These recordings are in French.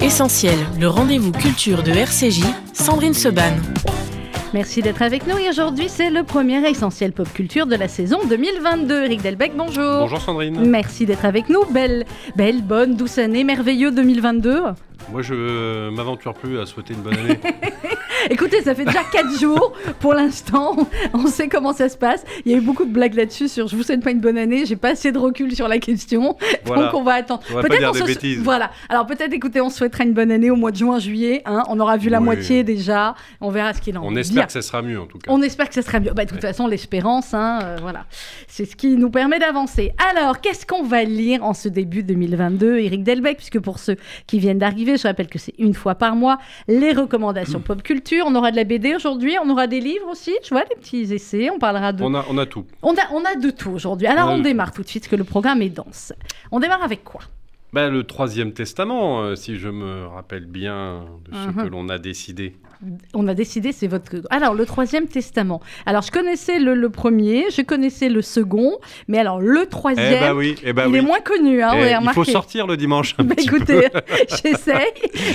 Essentiel, le rendez-vous culture de RCJ, Sandrine Seban. Merci d'être avec nous et aujourd'hui c'est le premier essentiel pop culture de la saison 2022. Eric Delbecq, bonjour. Bonjour Sandrine. Merci d'être avec nous. Belle, belle, bonne, douce année, merveilleux 2022. Moi, je m'aventure plus à souhaiter une bonne année. Écoutez, ça fait déjà 4 jours pour l'instant. On sait comment ça se passe. Il y a eu beaucoup de blagues là-dessus sur je vous souhaite pas une bonne année. J'ai pas assez de recul sur la question. Voilà. Donc on va attendre. On dire des bêtises. Voilà. Alors peut-être écoutez, on souhaitera une bonne année au mois de juin, juillet. hein. On aura vu la Oui. moitié déjà. On verra ce qu'il en On est. espère que ça sera mieux en tout cas. On espère que ça sera mieux. Bah, de toute Ouais. façon, l'espérance, hein, euh, voilà, c'est ce qui nous permet d'avancer. Alors, qu'est-ce qu'on va lire en ce début 2022, Eric Delbecq? Puisque pour ceux qui viennent d'arriver, je rappelle que c'est une fois par mois les recommandations pop culture. On aura de la BD aujourd'hui, on aura des livres aussi. Tu vois, des petits essais. On parlera de. On a, on a tout. On a, on a de tout aujourd'hui. Alors, On démarre tout de suite, que le programme est dense. On démarre avec quoi? Ben, le troisième testament, euh, si je me rappelle bien de ce Mhm. que l'on a décidé. On a décidé, c'est votre. Alors, le troisième testament. Alors, je connaissais le, le premier, je connaissais le second, mais alors le troisième. Eh ben oui, eh ben il oui. est moins connu, hein, Eh, il faut sortir le dimanche un Bah, petit écoutez, j'essaye,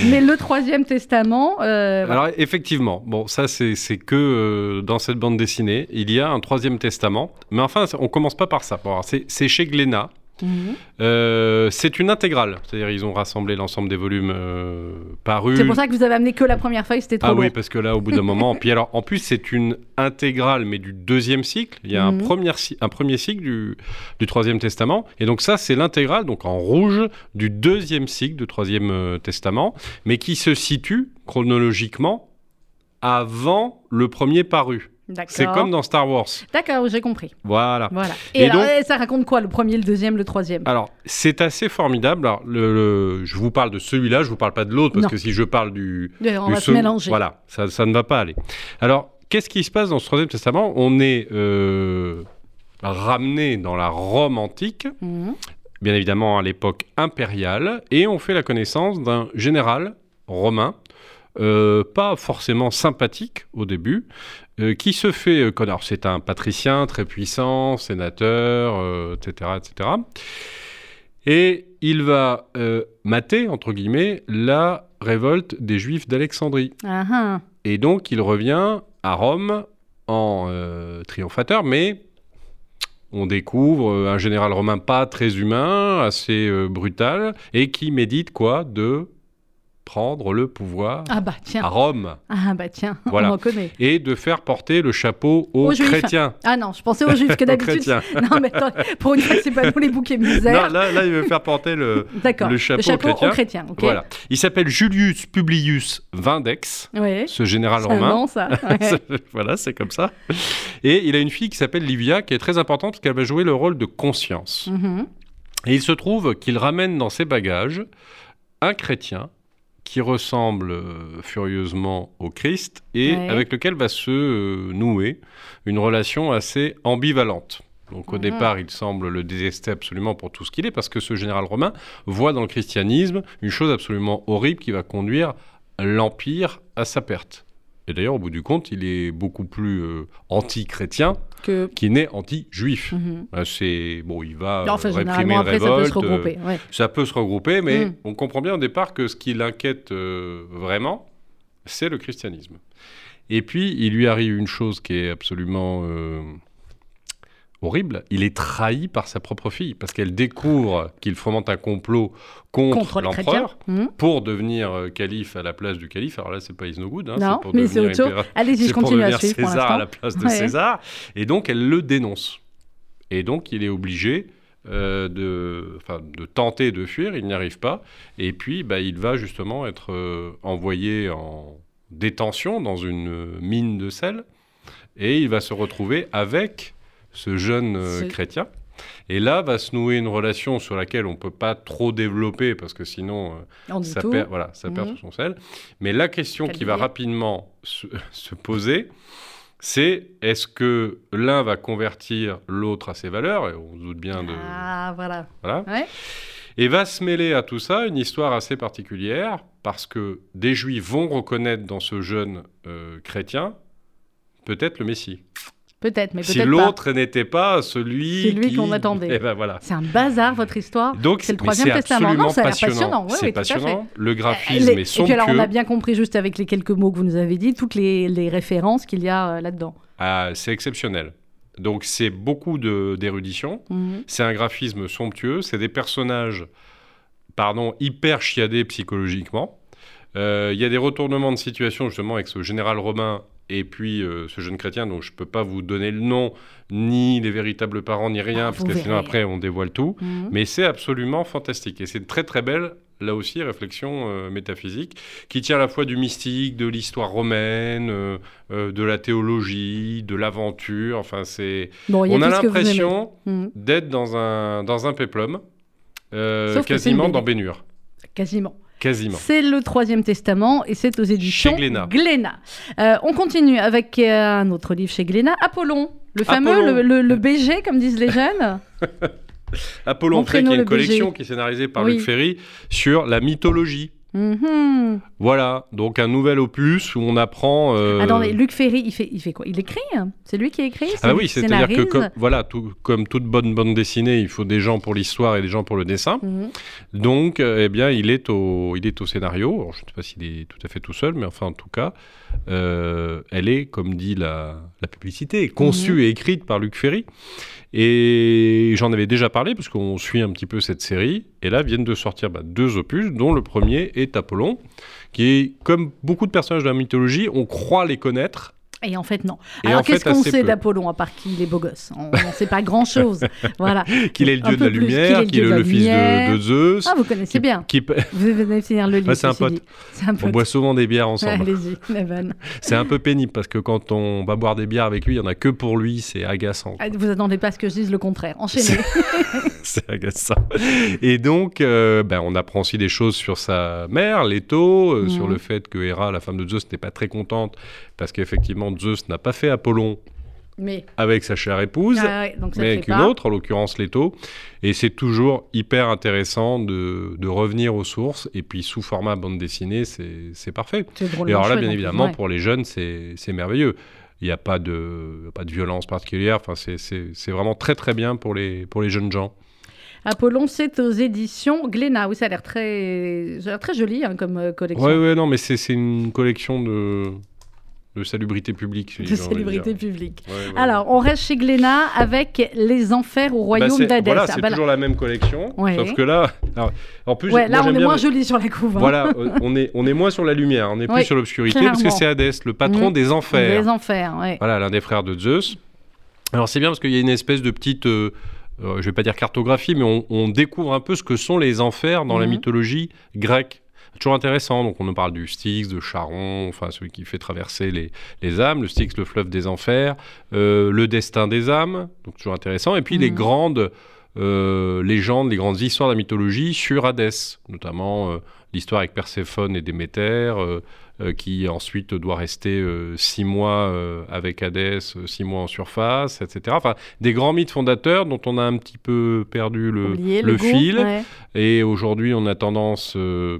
mais le troisième testament, euh, voilà. Alors effectivement, bon ça c'est que euh, dans cette bande dessinée, il y a un troisième testament. Mais enfin, on commence pas par ça. Bon, c'est chez Glénat. Mhm. Euh, c'est une intégrale, c'est-à-dire ils ont rassemblé l'ensemble des volumes euh, parus. c'est pour ça que vous avez amené que la première feuille, c'était trop Ah oui, parce que là, au bout d'un moment, puis alors, en plus, c'est une intégrale, mais du deuxième cycle. Il y a un, Mhm. premier, un premier cycle du, du Troisième Testament, et donc ça, c'est l'intégrale, donc en rouge, du deuxième cycle du Troisième euh, Testament, mais qui se situe chronologiquement avant le premier paru. C'est comme dans Star Wars. D'accord, j'ai compris. Voilà. Voilà. Et, Et alors, donc- ça raconte quoi, le premier, le deuxième, le troisième? Alors, c'est assez formidable. Alors, le, le- je vous parle de celui-là, je vous parle pas de l'autre, parce Non. que si je parle du, On du va se mélanger. Voilà, ça, ça ne va pas aller. Alors, qu'est-ce qui se passe dans ce Troisième Testament? On est euh, ramené dans la Rome antique, Mhm. bien évidemment à l'époque impériale, et on fait la connaissance d'un général romain, euh, pas forcément sympathique au début, euh, qui se fait euh. Alors, C'est un patricien très puissant, sénateur, euh, etc., etc. Et il va mater, entre guillemets, la révolte des Juifs d'Alexandrie. Et donc, il revient à Rome en triomphateur, mais on découvre un général romain pas très humain, assez brutal, et qui médite quoi De prendre le pouvoir Ah bah tiens. à Rome Ah bah tiens, Voilà. on en connaît. et de faire porter le chapeau aux, chrétiens. Ah non, je pensais aux juifs que d'habitude. non mais attends, pour une fois c'est pas nous les bouquets Non, misères. là, là, il veut faire porter le. Le chapeau aux chrétiens. aux chrétiens. Voilà. Il s'appelle Julius Publius Vindex, Ouais. ce général romain. nom, ça. Ouais. voilà, c'est comme ça. Et il a une fille qui s'appelle Livia, qui est très importante parce qu'elle va jouer le rôle de conscience. Mhm. Et il se trouve qu'il ramène dans ses bagages un chrétien qui ressemble euh, furieusement au Christ et Ouais. avec lequel va se euh, nouer une relation assez ambivalente. Donc au Mhm. départ, il semble le détester absolument pour tout ce qu'il est, parce que ce général romain voit dans le christianisme une chose absolument horrible qui va conduire l'Empire à sa perte. Et d'ailleurs, au bout du compte, il est beaucoup plus euh, anti-chrétien Que. qu'il n'est anti-juif. Mhm. Euh, C'est bon, il va euh, Enfin, réprimer généralement, une après, ça peut se regrouper. ouais. euh, ça peut se regrouper, mais Mm. on comprend bien au départ que ce qui l'inquiète euh, vraiment, c'est le christianisme. Et puis, il lui arrive une chose qui est absolument euh, horrible. Il est trahi par sa propre fille, parce qu'elle découvre qu'il fomente un complot contre, Contre l'empereur Mhm. pour devenir euh, calife à la place du calife. Alors là, c'est pas is no good. hein, Non, pour mais c'est devenir impéra- Allez-y, je c'est pour continue à suivre pour César à la place de Ouais. César. Et donc, elle le dénonce. Et donc, il est obligé euh, de, tenter de fuir. Il n'y arrive pas. Et puis, bah, il va justement être euh, envoyé en détention dans une mine de sel. Et il va se retrouver avec ce jeune euh, chrétien. Et là va se nouer une relation sur laquelle on ne peut pas trop développer parce que sinon euh, ça perd, voilà, ça perd Mhm. tout son sel. Mais la question qui va rapidement se, se poser, c'est est-ce que l'un va convertir l'autre à ses valeurs Et on se doute bien de. Ah, voilà. Voilà. Ouais. Et va se mêler à tout ça une histoire assez particulière parce que des juifs vont reconnaître dans ce jeune euh, chrétien peut-être le Messie. Peut-être, mais si peut-être pas. l'autre n'était pas celui, C'est lui qui- qu'on attendait. Eh ben voilà. C'est un bazar, votre histoire. Donc C'est le Troisième Testament. Non, ça a passionnant. passionnant. Oui, c'est oui, passionnant. Le Euh, graphisme les- est Et somptueux. puis alors, on a bien compris, juste avec les quelques mots que vous nous avez dit, toutes les, les références qu'il y a euh, là-dedans. Ah, c'est exceptionnel. Donc c'est beaucoup d'érudition. Mhm. C'est un graphisme somptueux. C'est des personnages, pardon, hyper chiadés psychologiquement. Euh, Il y a des retournements de situation justement avec ce général romain et puis euh, ce jeune chrétien dont je peux pas vous donner le nom ni les véritables parents ni rien Ah, parce que sinon après on dévoile tout. Mhm. Mais c'est absolument fantastique et c'est une très très belle là aussi réflexion euh, métaphysique qui tient à la fois du mystique, de l'histoire romaine, euh, de la théologie, de l'aventure. Enfin c'est Bon, on a l'impression Mhm. d'être dans un, dans un péplum, quasiment dans Bénure. Quasiment. Quasiment. C'est le Troisième Testament et c'est aux éditions Chez Glénat. Euh, on continue avec euh, un autre livre chez Glénat, Apollon. Le fameux, Apollon. le, le- le BG, comme disent les jeunes. Apollon qui est une le collection BG. qui est scénarisée par Oui. Luc Ferry sur la mythologie. Mhm. Voilà, donc un nouvel opus où on apprend. euh, Attendez, Luc Ferry, il fait, il fait quoi? Il écrit hein? C'est lui qui écrit? Ah oui, c'est-à-dire que comme, voilà, tout- comme toute bonne bande dessinée, il faut des gens pour l'histoire et des gens pour le dessin. Mhm. Donc, euh, eh bien, il est au, il est au scénario. Alors, je ne sais pas s'il est tout à fait tout seul, mais enfin, en tout cas, euh, elle est, comme dit la, la publicité, conçue Mhm. et écrite par Luc Ferry. Et j'en avais déjà parlé, parce qu'on suit un petit peu cette série. Et là, viennent de sortir bah, deux opus, dont le premier est Apollon, qui est, comme beaucoup de personnages de la mythologie, on croit les connaître. Et en fait, non. Et Alors, qu'est-ce qu'on sait d'Apollon, à part qu'il est beau gosse? On ne sait pas grand-chose. voilà. Qu'il est le dieu de la plus, lumière, qu'il est le est fils de, Zeus. Ah, vous connaissez qui- bien. qui- Vous venez finir le livre. Ouais, c'est un pote. on boit souvent des bières ensemble. Allez-y, la vanne. C'est un peu pénible parce que quand on va boire des bières avec lui, il y en a que pour lui, c'est agaçant. Ah, Vous attendez pas à ce que je dise le contraire. Enchaînez. c'est. Et donc, euh, ben, on apprend aussi des choses sur sa mère, Leto, euh, Mhm. sur le fait que Héra, la femme de Zeus, n'est pas très contente parce qu'effectivement, Zeus n'a pas fait Apollon Mais, avec sa chère épouse. ah ouais, donc ça mais avec une pas. autre, en l'occurrence Leto. Et c'est toujours hyper intéressant de, de revenir aux sources. Et puis, sous format bande dessinée, c'est c'est parfait. Et alors là, bien évidemment, ouais. pour les jeunes, c'est merveilleux. Il n'y a pas de, pas de violence particulière. Enfin, c'est vraiment très, très bien pour les, pour les jeunes gens. Apollon, c'est aux éditions Glénat. Oui, ça a l'air très, très joli hein, comme euh, collection. Ouais, ouais, non, mais c'est une collection de, de salubrité publique. de dire. publique. Ouais, ouais. Alors, on reste chez Glénat avec Les Enfers au Bah, royaume c'est- d'Hadès. Voilà, Ah, c'est bah là- toujours la même collection. Ouais. Sauf que là, alors, en plus, moi, là, on est bien moins joli sur la couve. hein. Voilà, euh, on est, on est moins sur la lumière, on est plus Oui, sur l'obscurité parce que c'est Hadès, le patron Mhm. des enfers. Les Enfers, ouais. Voilà, l'un des frères de Zeus. Alors c'est bien parce qu'il y a une espèce de petite, euh, euh, je vais pas dire cartographie, mais on, on découvre un peu ce que sont les enfers dans la Mhm. mythologie grecque. Toujours intéressant, donc on nous parle du Styx, de Charon, enfin celui qui fait traverser les, les âmes, le Styx, le fleuve des enfers, euh, le destin des âmes, donc toujours intéressant, et puis les Mhm. grandes euh, légendes, les grandes histoires de la mythologie sur Hadès, notamment euh, l'histoire avec Perséphone et Déméter, qui ensuite doit rester euh, six mois euh, avec Hadès, euh, six mois en surface, etc. Enfin, des grands mythes fondateurs dont on a un petit peu perdu le, Oubliez le goût, fil. ouais. Et aujourd'hui, on a tendance euh,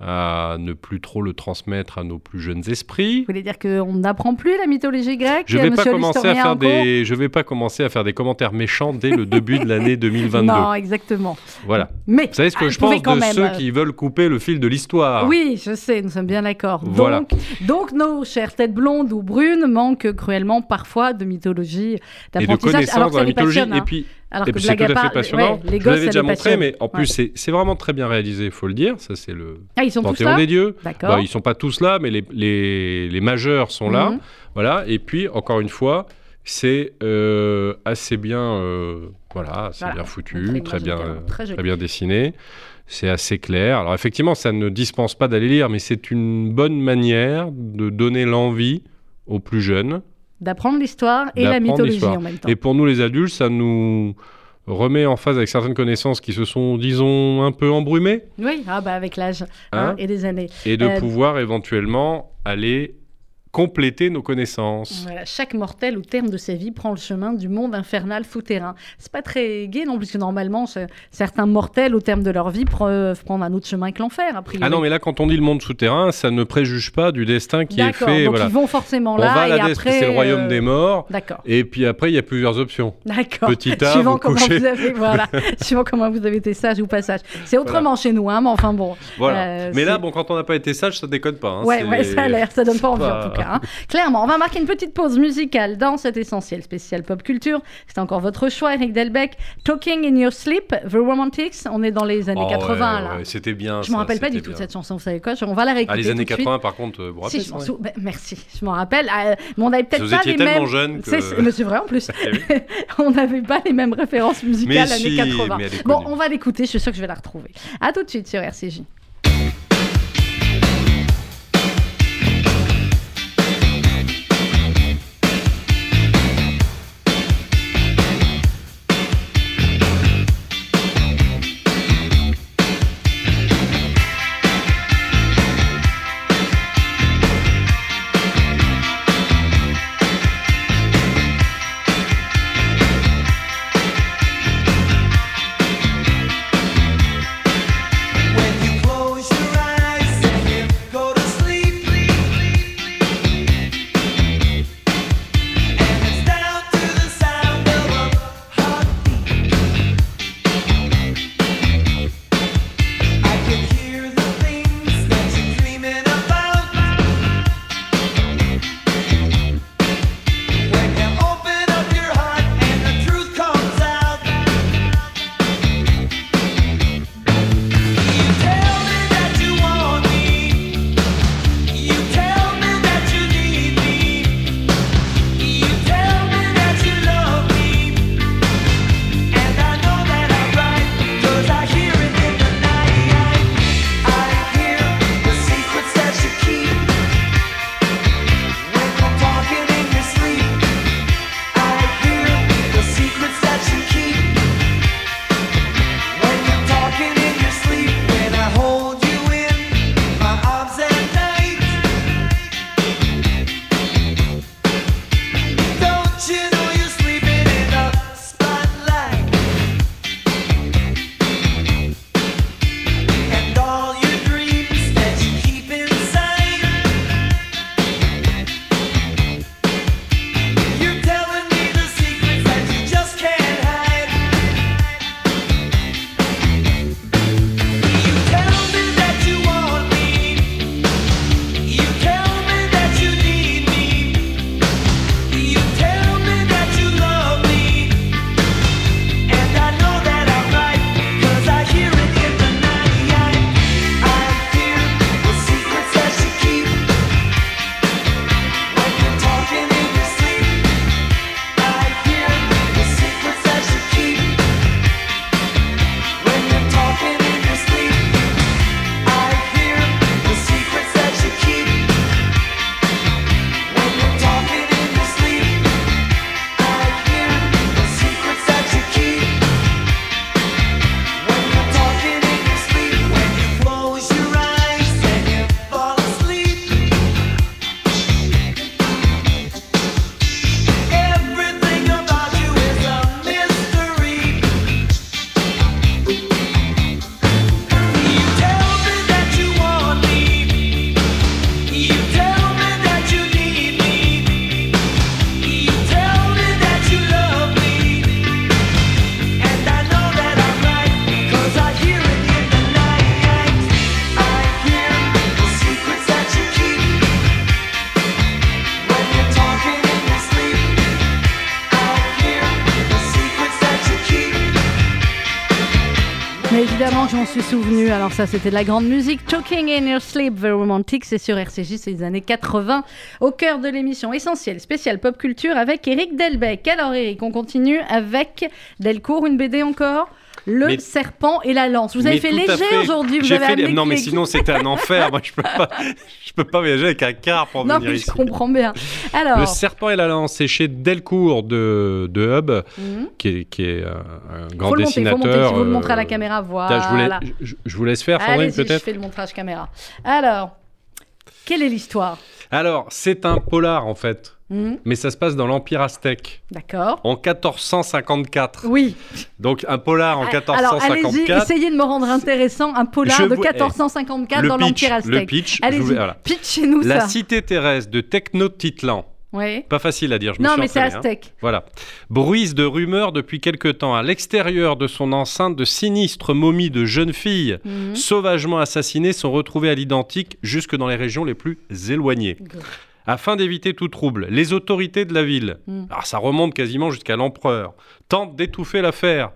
à ne plus trop le transmettre à nos plus jeunes esprits. Vous voulez dire qu'on n'apprend plus la mythologie grecque Je vais pas commencer à faire des, je vais pas commencer à faire des commentaires méchants dès le début de l'année 2022. Non, exactement. Voilà. Mais Vous savez ce que ah, je pense de même, ceux euh, qui veulent couper le fil de l'histoire. Oui, je sais, nous sommes bien d'accord. Voilà. Donc, donc, nos chères têtes blondes ou brunes manquent cruellement parfois de mythologie, Et de d'apprentissage. alors dans ça la mythologie. Et puis, Alors et que c'est tout à à fait part, passionnant. ouais, les je l'avais déjà montré, mais en plus, Ouais. c'est- c'est vraiment très bien réalisé, il faut le dire. Ça, c'est le Ah, ils sont tous Panthéon là des dieux. Bah, ils sont pas tous là, mais les, les, les majeurs sont là. Mhm. Voilà. Et puis, encore une fois, c'est euh, assez bien, euh, voilà, bien foutu, très bien, très bien dessiné. C'est assez clair. Alors, effectivement, ça ne dispense pas d'aller lire, mais c'est une bonne manière de donner l'envie aux plus jeunes. D'apprendre l'histoire et la mythologie en même temps. Et pour nous, les adultes, ça nous remet en phase avec certaines connaissances qui se sont, disons, un peu embrumées. Oui, ah bah avec l'âge hein, Hein et les années. et de Euh, pouvoir éventuellement aller compléter nos connaissances. Voilà, chaque mortel, au terme de sa vie, prend le chemin du monde infernal souterrain. C'est pas très gai non plus, que normalement, certains mortels, au terme de leur vie, peuvent prendre un autre chemin que l'enfer, a priori. Ah non, mais là, quand on dit le monde souterrain, ça ne préjuge pas du destin qui est fait. donc voilà. ils vont forcément On là, va à et l'Hadès, après... c'est le royaume euh, des morts. D'accord. Et puis après, il y a plusieurs options. D'accord. Petit A, Suivant vous comment couchez. vous avez, voilà, suivant comment vous avez été sage ou pas sage. C'est autrement chez nous, hein, mais enfin bon. Voilà. Euh, mais là, bon, quand on n'a pas été sage, ça déconne pas. hein. Ouais, ouais, ça a l'air, ça donne pas envie pas- en tout cas. Hein. Clairement, on va marquer une petite pause musicale dans cet essentiel spécial pop culture. C'est encore votre choix, Eric Delbecq. Talking in Your Sleep, The Romantics. On est dans les années Oh, 80 ouais, là. ouais, C'était bien. Je me rappelle pas du tout de cette chanson, vous savez quoi On va la réécouter. Ah, les années tout de suite. 80, par contre, euh, vous Si, ça, ouais merci, je m'en rappelle. Euh, mais on n'avait peut-être pas les mêmes. jeune que- C'est- Mais c'est vrai en plus. Eh on n'avait pas les mêmes références musicales Mais années si, 80. mais elle est Bon, on va l'écouter, je suis sûre que je vais la retrouver. À tout de suite sur RCJ. Alors ça, c'était de la grande musique. Talking in Your Sleep, The Romantic, c'est sur RCJ, c'est les années 80. Au cœur de l'émission essentielle, spéciale pop culture avec Eric Delbecq. Alors Eric, on continue avec Delcourt, une BD encore? Le Mais- serpent et la lance. Vous avez fait léger fait. aujourd'hui. Vous avez fait les- Non, mais sinon, c'était un enfer. Moi, je peux pas, je peux pas voyager avec un car pour Non, venir mais ici. je comprends bien. Alors, Le serpent et la lance, c'est chez Delcourt de, de Hub, Mhm. qui est, qui est un, un grand faut le monter, dessinateur. faut monter. Si vous le euh, montrez à la caméra, voilà. Je, vous laisse, je, je vous laisse faire, Sandrine, Allez-y, je peut-être fais le montrage caméra. Alors, quelle est l'histoire? Alors, c'est un polar en fait, Mhm. mais ça se passe dans l'Empire aztèque D'accord. en 1454. Oui. Donc un polar en Ah, Alors, allez-y, 1454. essayez de me rendre intéressant un polar Je de vous- 1454 le dans pitch, l'Empire le aztèque. pitch, je Allez-y, vous- voilà. pitchez-nous La cité terrestre de Technotitlan. Ouais. Pas facile à dire, je me Non, suis mais c'est hein. aztèque. Voilà. Bruise de rumeurs depuis quelque temps. À l'extérieur de son enceinte, de sinistres momies de jeunes filles Mhm. sauvagement assassinées sont retrouvées à l'identique jusque dans les régions les plus éloignées. Afin d'éviter tout trouble, les autorités de la ville, Mm. alors ça remonte quasiment jusqu'à l'empereur, tentent d'étouffer l'affaire.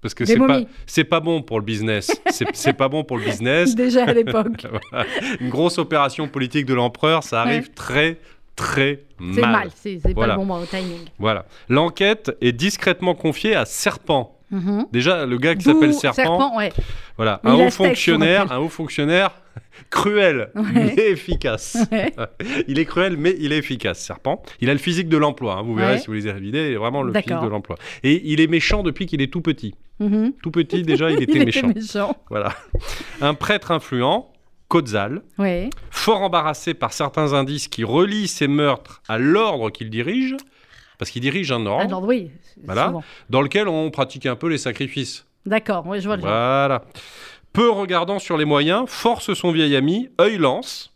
Parce que c'est pas, c'est pas bon pour le business. C'est pas bon pour le business. Déjà à l'époque. Voilà. Une grosse opération politique de l'empereur, ça arrive Ouais. très, très mal. C'est mal, c'est Voilà. pas le bon timing. Voilà. L'enquête est discrètement confiée à Serpent. Mhm. Déjà, le gars qui s'appelle Serpent, ouais. voilà, Mais un haut fonctionnaire, un haut fonctionnaire cruel, Ouais. mais efficace. Ouais. il est cruel, mais il est efficace, Serpent. Il a le physique de l'emploi, hein, vous verrez si vous lisez la vidéo, il est vraiment le physique de l'emploi. Et il est méchant depuis qu'il est tout petit. Mhm. Tout petit, déjà, il était Il méchant. était méchant. Voilà. Un prêtre influent, Ouais. fort embarrassé par certains indices qui relient ces meurtres à l'ordre qu'il dirige, parce qu'il dirige un ordre Alors oui. Voilà. souvent. dans lequel on pratique un peu les sacrifices. D'accord, ouais, je vois le genre. Voilà. Peu regardant sur les moyens, force son vieil ami, œil lance,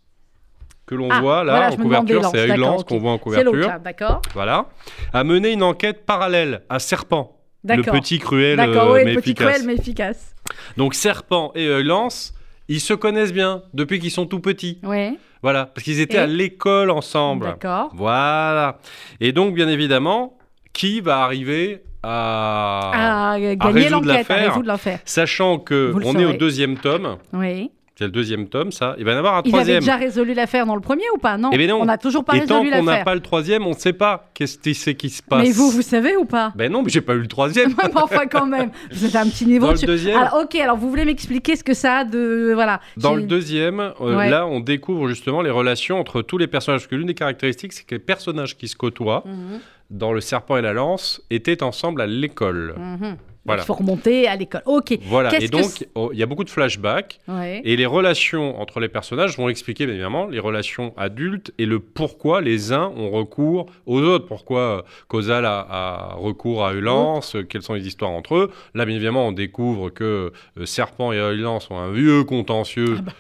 que l'on Ah, voit là voilà, en couverture, c'est œil lance qu'on voit en couverture. d'accord Voilà. A mené une enquête parallèle à Serpent, le petit cruel euh, oui, mais petit efficace. cruel mais efficace. Donc Serpent et œil lance, ils se connaissent bien depuis qu'ils sont tout petits. Ouais, Voilà, parce qu'ils étaient Et à l'école ensemble. d'accord. Voilà. Et donc, bien évidemment, qui va arriver à... À gagner à résoudre l'affaire? Sachant que on est au saurez. deuxième tome, Oui. C'est le deuxième tome, ça. Il va y en avoir un Ils avaient troisième. déjà résolu l'affaire dans le premier ou pas? Non. Eh ben non. On n'a toujours pas Et tant résolu qu'on n'a l'affaire. pas le troisième, on ne sait pas qu'est-ce qui, c'est qui se passe. Mais vous, vous savez ou pas? Ben non, mais j'ai pas eu le troisième. Mais enfin quand même, vous êtes à un petit niveau. Dans le deuxième- Alors, ok, alors vous voulez m'expliquer ce que ça a de voilà. Dans J'ai- le deuxième, euh, Ouais. là, on découvre justement les relations entre tous les personnages. Parce que l'une des caractéristiques, c'est que les personnages qui se côtoient Mhm, dans Le Serpent et la Lance étaient ensemble à l'école. mhm. Voilà. Il faut remonter à l'école. Ok. Voilà. Et donc, oh, il y a beaucoup de flashbacks. Ouais. Et les relations entre les personnages vont expliquer bien évidemment les relations adultes et le pourquoi les uns ont recours aux autres. Pourquoi euh, Causal a, a recours à Eulance, euh, quelles sont les histoires entre eux. Là, bien évidemment, on découvre que euh, Serpent et Eulance ont un vieux contentieux. Ah bah.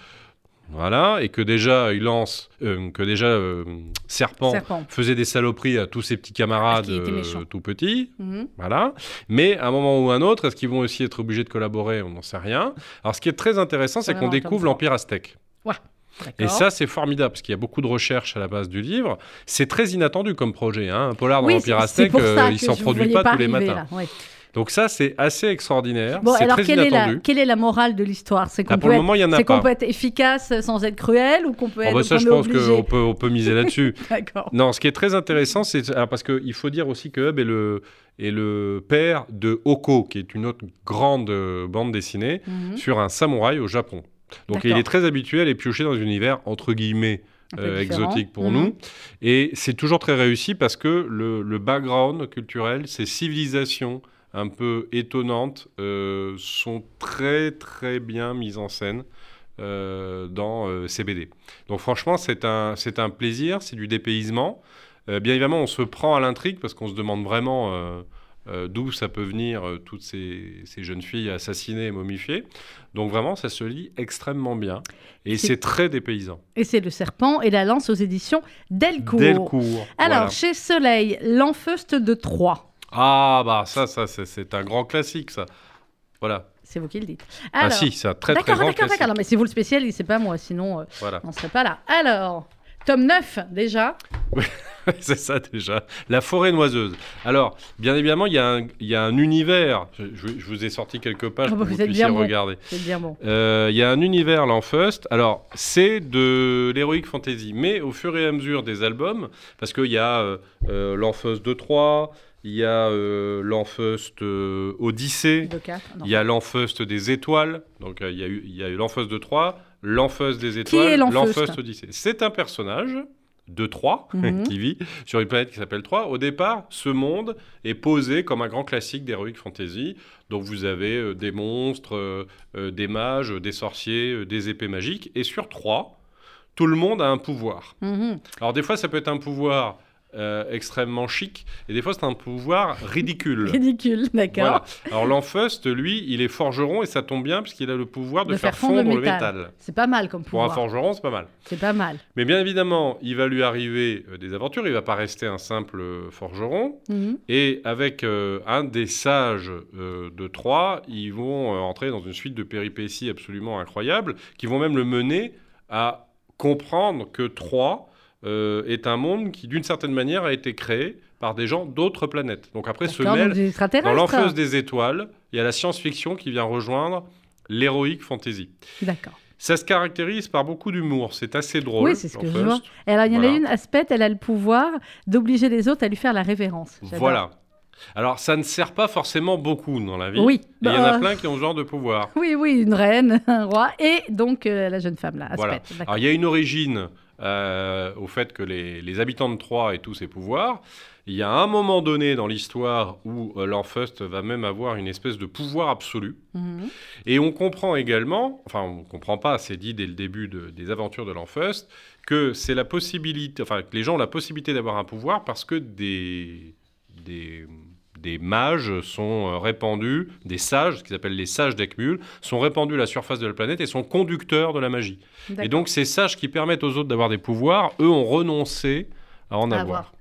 Voilà, et que déjà Eulance, euh, que déjà euh, Serpent, Serpent. faisait des saloperies à tous ses petits camarades était euh, tout petits. Mhm. Voilà. Mais à un moment ou un autre, est-ce qu'ils vont aussi être obligés de collaborer? On n'en sait rien. Alors, ce qui est très intéressant, c'est qu'on découvre l'Empire aztèque. Et ça, c'est formidable, parce qu'il y a beaucoup de recherches à la base du livre. C'est très inattendu comme projet. Hein. Un polar dans Oui, l'Empire aztèque, il que s'en produit pas, tous les matins. là, ouais. Donc ça, c'est assez extraordinaire. Bon, c'est alors très quelle est, la, quelle est la morale de l'histoire? C'est qu'on Ah, peut, le être- moment, il y en a c'est qu'on pas. peut être efficace sans être cruel ou qu'on peut Oh, être bah, ça, qu'on je pense qu'on peut, on peut miser là-dessus. D'accord. Non, ce qui est très intéressant, c'est alors, parce qu'il faut dire aussi que Hub est le, père de Oko, qui est une autre grande euh, bande dessinée Mhm. sur un samouraï au Japon. Donc il est très habitué à les piocher dans un univers entre guillemets euh, exotique pour Mhm. nous. Et c'est toujours très réussi parce que le, le background culturel, ces civilisations un peu étonnantes, euh, sont très très bien mises en scène. euh, dans euh, ces BD. Donc franchement, c'est un, un plaisir, c'est du dépaysement. Bien évidemment, on se prend à l'intrigue parce qu'on se demande vraiment euh, d'où ça peut venir, euh, toutes ces, ces jeunes filles assassinées et momifiées. Donc vraiment, ça se lit extrêmement bien et C'est- c'est très dépaysant. Et c'est le serpent et la lance aux éditions Delcourt. Delcourt. Alors, voilà. chez Soleil, l'enfeuste de Troyes. Ah bah ça, ça c'est, un grand classique ça. Voilà. C'est vous qui le dites. ah si, c'est un très très D'accord, grand d'accord, d'accord. Non, mais c'est vous le spécialiste, c'est pas moi, sinon euh, Voilà. on ne serait pas là. Alors, tome 9, déjà. c'est ça déjà. La forêt noiseuse. Alors, bien évidemment, il y, a un- il y a un univers. Je, vous ai sorti quelques pages bah, pour que vous puissiez bien bon. regarder. Bon. Euh, Il y a un univers Lanfeust. Alors, c'est de l'heroic fantasy, mais au fur et à mesure des albums, parce qu'il y a euh, euh, Lanfeust de 3, il y a euh, Lanfeust euh, Odyssée, De 4. il y a Lanfeust des étoiles. Donc, euh, il y a eu, il y a eu Lanfeust de 3, Lanfeust des étoiles, Lanfeust Odyssée. C'est un personnage de 3 Mhm. qui vit sur une planète qui s'appelle 3. Au départ, ce monde est posé comme un grand classique d'heroic fantasy. Donc vous avez euh, des monstres, euh, euh, des mages, des sorciers, des épées magiques. Et sur 3, tout le monde a un pouvoir. Mhm. Alors des fois, ça peut être un pouvoir euh, extrêmement chic, et des fois, c'est un pouvoir ridicule. Ridicule, d'accord. Voilà. Alors l'Enfust, lui, il est forgeron et ça tombe bien puisqu'il a le pouvoir de, De faire, fondre fondre, le métal. métal. C'est pas mal comme Pour un pouvoir. forgeron, c'est pas mal. C'est pas mal. Mais bien évidemment, il va lui arriver euh, des aventures. Il va pas rester un simple euh, forgeron. Mhm. Et avec euh, un des sages de Troie, ils vont entrer dans une suite de péripéties absolument incroyables, qui vont même le mener à comprendre que Troie euh, est un monde qui, d'une certaine manière, a été créé par des gens d'autres planètes. Donc après se mêle dans l'enfeuse des étoiles, il y a la science-fiction qui vient rejoindre l'héroïque fantasy. D'accord. Ça se caractérise par beaucoup d'humour, c'est assez drôle. Oui, c'est ce que je vois. Et alors, il y en a Voilà. une, Aspect, elle a le pouvoir d'obliger les autres à lui faire la révérence. Voilà. Alors, ça ne sert pas forcément beaucoup dans la vie. Oui. Il y en a Bah, plein qui ont ce genre de pouvoir. Oui, oui, une reine, un roi, et donc euh, la jeune femme là, Aspect. Voilà. Alors, il y a une origine euh, au fait que les, les habitants de Troie aient tous ces pouvoirs. Il y a un moment donné dans l'histoire où euh, l'Enfust va même avoir une espèce de pouvoir absolu. Mhm. Et on comprend également, enfin on ne comprend pas, c'est dit dès le début de- des aventures de l'Enfust, que c'est la possibilité, enfin que les gens ont la possibilité d'avoir un pouvoir parce que des, des, des mages sont euh, répandus, des sages, ce qu'ils appellent les sages d'Ekmul, sont répandus à la surface de la planète et sont conducteurs de la magie. Et donc ces sages qui permettent aux autres d'avoir des pouvoirs, eux ont renoncé à en À avoir. voir.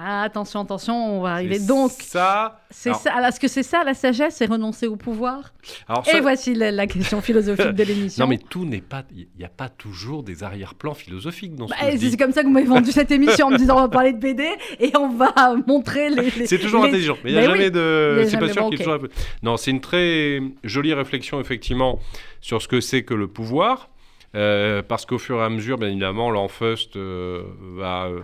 Ah, attention, attention, on va arriver. Donc, ça. c'est alors- ça. alors, Est-ce que c'est ça la sagesse, c'est renoncer au pouvoir Alors Et voici la, la question philosophique de l'émission. non mais tout n'est pas, il n'y a pas toujours des arrière-plans philosophiques dans ce Bah, c'est comme ça que vous m'avez vendu cette émission en me disant on va parler de BD et on va montrer les. les- C'est toujours les- intelligent, mais il n'y a Mais jamais oui, de. C'est pas sûr bon, qu'il toujours. Non, c'est une très jolie réflexion effectivement sur ce que c'est que le pouvoir, euh, parce qu'au fur et à mesure, bien évidemment, l'Enfust euh, va euh,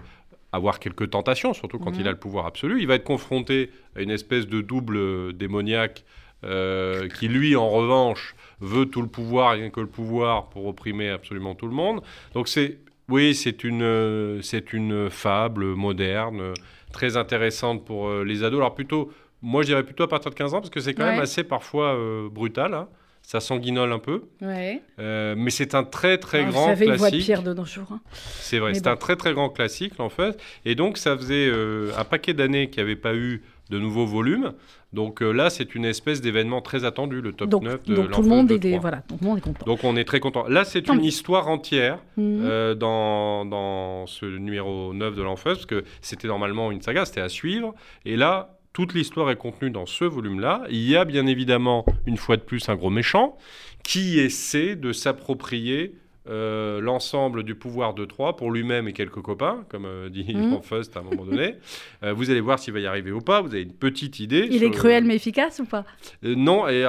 avoir quelques tentations, surtout quand Mhm. il a le pouvoir absolu. Il va être confronté à une espèce de double euh, démoniaque euh, qui, lui, en revanche, veut tout le pouvoir, rien que le pouvoir, pour opprimer absolument tout le monde. Donc c'est, oui, c'est une, euh, c'est une fable moderne, très intéressante pour les ados. Alors plutôt, moi je dirais plutôt à partir de 15 ans, parce que c'est quand même assez parfois euh, brutal. hein. Ça sanguinole un peu, Ouais. Euh, mais c'est un très très Ah, grand Vous savez, une voix de classique. pierre de nos jours. hein. C'est vrai, c'est bon. un très très grand classique en fait. Et donc ça faisait euh, un paquet d'années qu'il n'y avait pas eu de nouveaux volumes. Donc euh, là, c'est une espèce d'événement très attendu, le top Donc, 9 de donc tout le l'Enfeust monde de est des- Troie. voilà, donc tout le monde est content. Donc on est très content. Là, c'est une histoire entière Mhm. euh, dans, dans ce numéro 9 de l'Enfeust, parce que c'était normalement une saga, c'était à suivre. Et là, toute l'histoire est contenue dans ce volume-là. Il y a bien évidemment, une fois de plus, un gros méchant qui essaie de s'approprier euh, l'ensemble du pouvoir de Troie pour lui-même et quelques copains, comme euh, dit Mhm. l'Enfeust à un moment donné. Euh, vous allez voir s'il va y arriver ou pas. Vous avez une petite idée. Il sur- est cruel mais efficace ou pas? Non, et,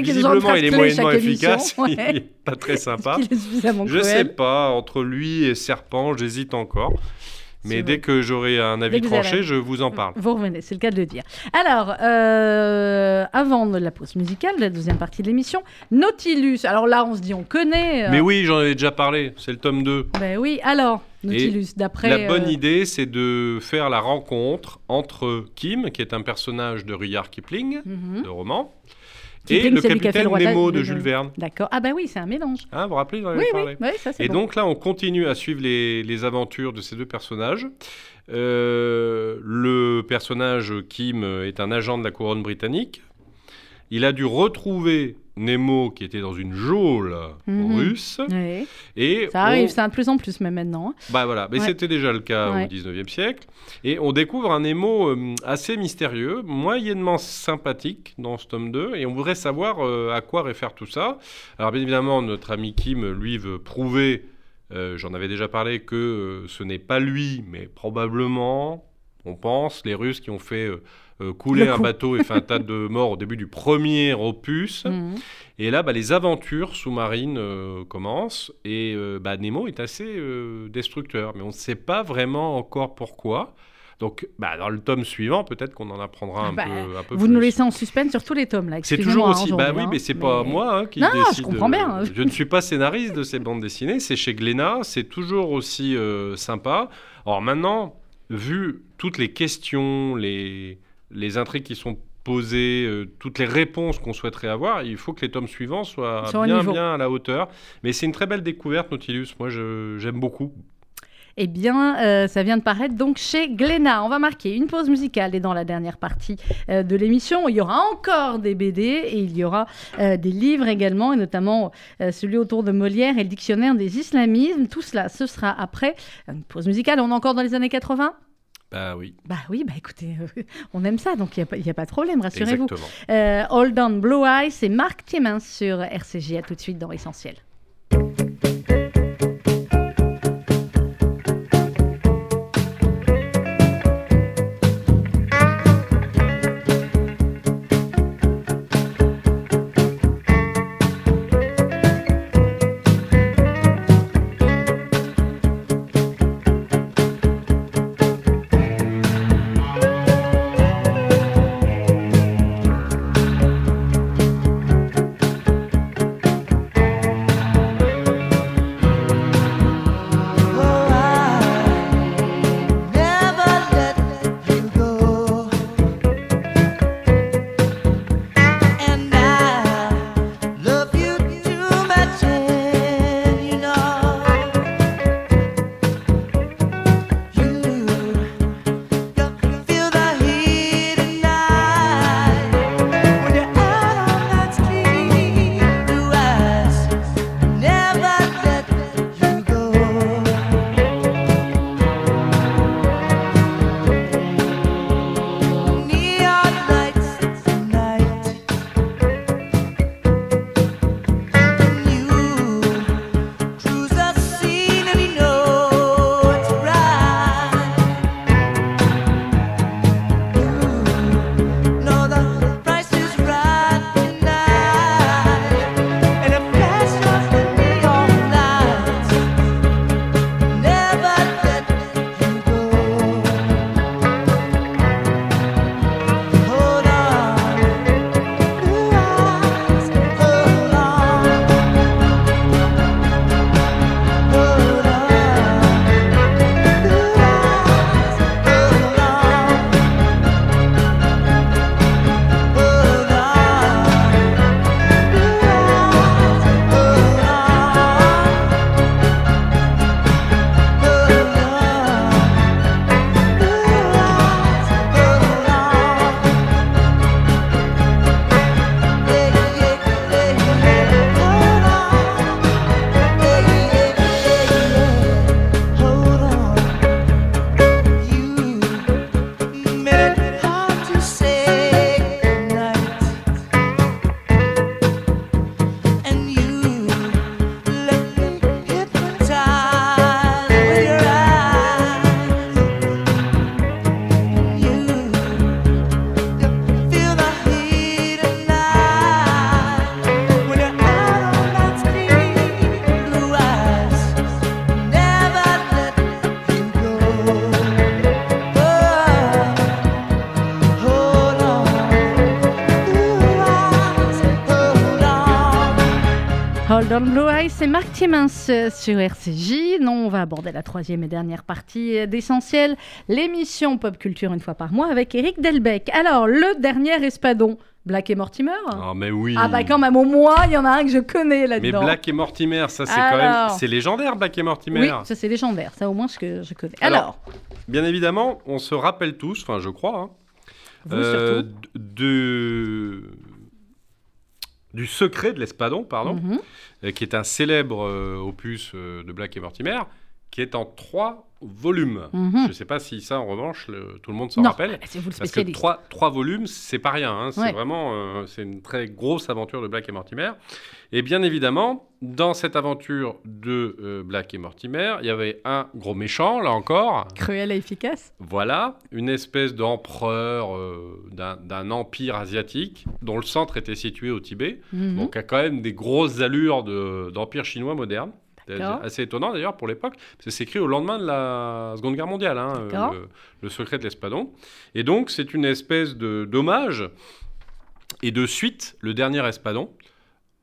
visiblement, il est moyennement efficace. ouais. il est pas très sympa. Est suffisamment Je sais cruel pas, entre lui et Serpent, j'hésite encore. Mais dès que j'aurai un avis tranché, avez- je vous en parle. Vous revenez, c'est le cas de le dire. Alors, euh, avant de la pause musicale, la deuxième partie de l'émission, Nautilus. Alors là, on se dit, on connaît. euh, Mais oui, j'en avais déjà parlé, c'est le tome 2. Ben oui, alors, Nautilus, d'après. La bonne euh, idée, c'est de faire la rencontre entre Kim, qui est un personnage de Rudyard Kipling, mhm. de roman, et le capitaine le Nemo de de- Jules Verne. D'accord. Ah bah oui, c'est un mélange. Hein, vous vous rappelez, j'en Oui, oui, parlé. oui, ça c'est Et bon. donc là, on continue à suivre les, les aventures de ces deux personnages. Euh, le personnage Kim est un agent de la couronne britannique. Il a dû retrouver Nemo qui était dans une geôle Mhm. russe. Oui. Et Ça arrive, ça de plus en plus même maintenant. hein. Bah voilà, mais Ouais. c'était déjà le cas Ouais. au 19e siècle. Et on découvre un Nemo euh, assez mystérieux, moyennement sympathique dans ce tome 2. Et on voudrait savoir euh, à quoi réfère tout ça. Alors bien évidemment, notre ami Kim, lui, veut prouver, euh, j'en avais déjà parlé, que ce n'est pas lui, mais probablement, on pense, les Russes qui ont fait euh, couler Le un bateau et fait un tas de morts au début du premier opus. Mhm. Et là, bah, les aventures sous-marines euh, commencent et euh, bah, Nemo est assez destructeur, mais on ne sait pas vraiment encore pourquoi. Donc, bah, dans le tome suivant, peut-être qu'on en apprendra un Bah, peu, un peu Vous plus. nous laissez en suspense sur tous les tomes là. C'est toujours hein, aussi. Bah aujourd'hui, oui, hein. mais c'est pas moi hein, qui Non, non, je comprends bien. Je ne suis pas scénariste de ces bandes dessinées. C'est chez Glénat. C'est toujours aussi euh, sympa. Alors maintenant, vu toutes les questions, les les intrigues qui sont poser euh, toutes les réponses qu'on souhaiterait avoir. Il faut que les tomes suivants soient bien, bien à la hauteur. Mais c'est une très belle découverte, Nautilus. Moi, j'aime beaucoup. Eh bien, euh, ça vient de paraître donc chez Glénat. On va marquer une pause musicale et dans la dernière partie euh, de l'émission, il y aura encore des BD et il y aura euh, des livres également, et notamment celui autour de Molière et le dictionnaire des islamismes. Tout cela, ce sera après une pause musicale. On est encore dans les années 80 Bah oui, Bah oui, bah écoutez, euh, on aime ça, donc il n'y a, pas de problème, rassurez-vous. exactement. Euh, Hold on Blue Eyes, c'est Marc Thiemens sur RCJ. À tout de suite dans Essentiel. Blue Eyes, c'est Marc Thiemens euh, sur RCJ. Non, on va aborder la troisième et dernière partie euh, d'Essentiel, l'émission Pop Culture une fois par mois avec Eric Delbecq. Alors, le dernier espadon, Black et Mortimer Ah, mais oui. Ah bah quand même, au moins, il y en a un que je connais Mais là-dedans. Black et Mortimer, ça c'est quand même. C'est légendaire, Black et Mortimer. Oui, ça c'est légendaire, ça au moins je, que je connais. Alors, Alors, Bien évidemment, on se rappelle tous, enfin je crois, hein, vous euh, surtout. de, du secret de l'Espadon, pardon, Mhm. euh, qui est un célèbre euh, opus euh, de Black et Mortimer, qui est en trois volumes. Mhm. Je ne sais pas si ça, en revanche, le- tout le monde s'en rappelle. c'est vous le Parce que trois, trois volumes, c'est pas rien. hein. C'est Ouais. vraiment euh, c'est une très grosse aventure de Black et Mortimer. Et bien évidemment, dans cette aventure de euh, Black et Mortimer, il y avait un gros méchant, là encore. Cruel et efficace. Voilà, une espèce d'empereur euh, d'un empire asiatique dont le centre était situé au Tibet. Mhm. Donc, a quand même des grosses allures de- d'empire chinois moderne. Assez étonnant d'ailleurs pour l'époque, parce que c'est écrit au lendemain de la Seconde Guerre mondiale, hein, euh, le, le secret de l'Espadon. Et donc, c'est une espèce de d'hommage et de suite, le dernier Espadon,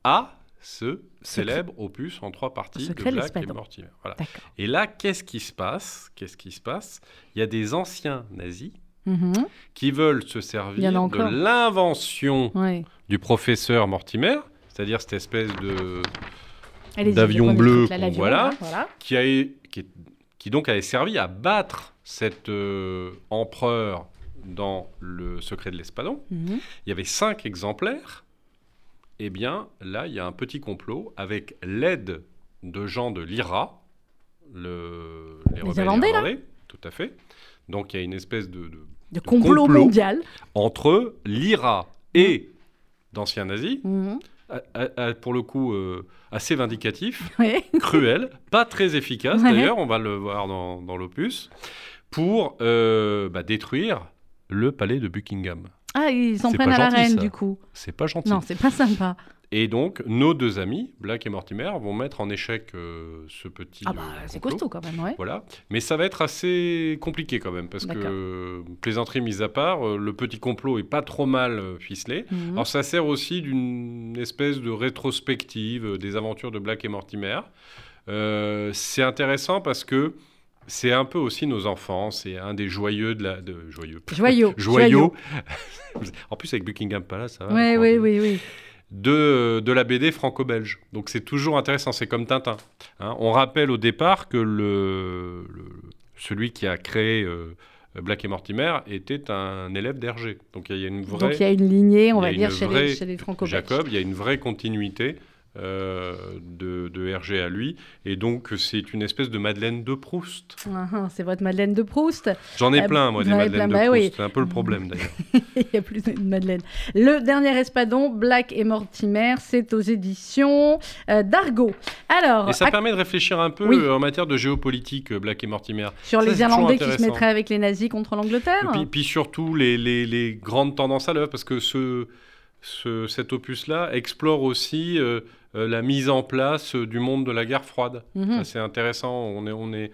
à ce célèbre opus en trois parties de Secret de Black et. Mortimer. Voilà. Et là, qu'est-ce qui se passe? Qu'est-ce qui se passe? Il y a des anciens nazis Mhm. qui veulent se servir de l'invention Ouais. du professeur Mortimer, c'est-à-dire cette espèce de D'avion bleu trucs, là, qu'on l'avion, voit là. là, voilà. qui, a, qui, donc avait servi à battre cet euh, empereur dans le secret de l'espadon. Mhm. Il y avait cinq exemplaires. Eh bien, là, il y a un petit complot avec l'aide de gens de l'IRA, le, les, rebelles Irlandais, là tout à fait. Donc, il y a une espèce de, de- De complot, complot. mondial. entre l'IRA et d'anciens nazis, Mhm. À- à- à- pour le coup euh, assez vindicatif, Ouais. cruel, pas très efficace Ouais. d'ailleurs, on va le voir dans, dans l'opus, pour euh, bah, détruire le palais de Buckingham. Ah, ils s'en prennent à la reine, du coup. C'est pas gentil. Non, c'est pas sympa. Et donc, nos deux amis, Black et Mortimer, vont mettre en échec euh, ce petit. Ah bah, euh, c'est complot. costaud quand même, ouais. Voilà. Mais ça va être assez compliqué quand même, parce que, D'accord. euh, plaisanterie mise à part, le petit complot est pas trop mal ficelé. Mhm. Alors ça sert aussi d'une espèce de rétrospective des aventures de Black et Mortimer. Euh, c'est intéressant parce que c'est un peu aussi nos enfants, c'est un des joyeux de la... De, joyeux. Joyaux. Joyaux. en plus avec Buckingham Palace, ça va. Ouais, oui, crois. oui, oui. De, de la BD franco-belge. Donc c'est toujours intéressant, c'est comme Tintin. hein. On rappelle au départ que le, le- celui qui a créé euh, Black et Mortimer était un élève d'Hergé. Donc il y a une vraie... Donc il y a une lignée, on va dire, chez, vraie- les, chez les franco Jacob, il y a une vraie continuité euh, de, de Hergé à lui, et donc c'est une espèce de Madeleine de Proust. Ah, ah, c'est votre Madeleine de Proust. J'en ai Ah, plein, moi, des Madeleines de bah Proust. oui. C'est un peu le problème, d'ailleurs. Il y a plus de Madeleine. Le dernier espadon, Black et Mortimer, c'est aux éditions euh, d'Argo. Alors, Et ça à- permet de réfléchir un peu Oui. euh, en matière de géopolitique, euh, Black et Mortimer. sur ça, les Irlandais qui se mettraient avec les nazis contre l'Angleterre. Et puis, puis surtout, les, les- les grandes tendances à l'œuvre, parce que ce, ce- cet opus-là explore aussi euh, euh, la mise en place euh, du monde de la guerre froide. Mhm. C'est intéressant. On, est, on, est,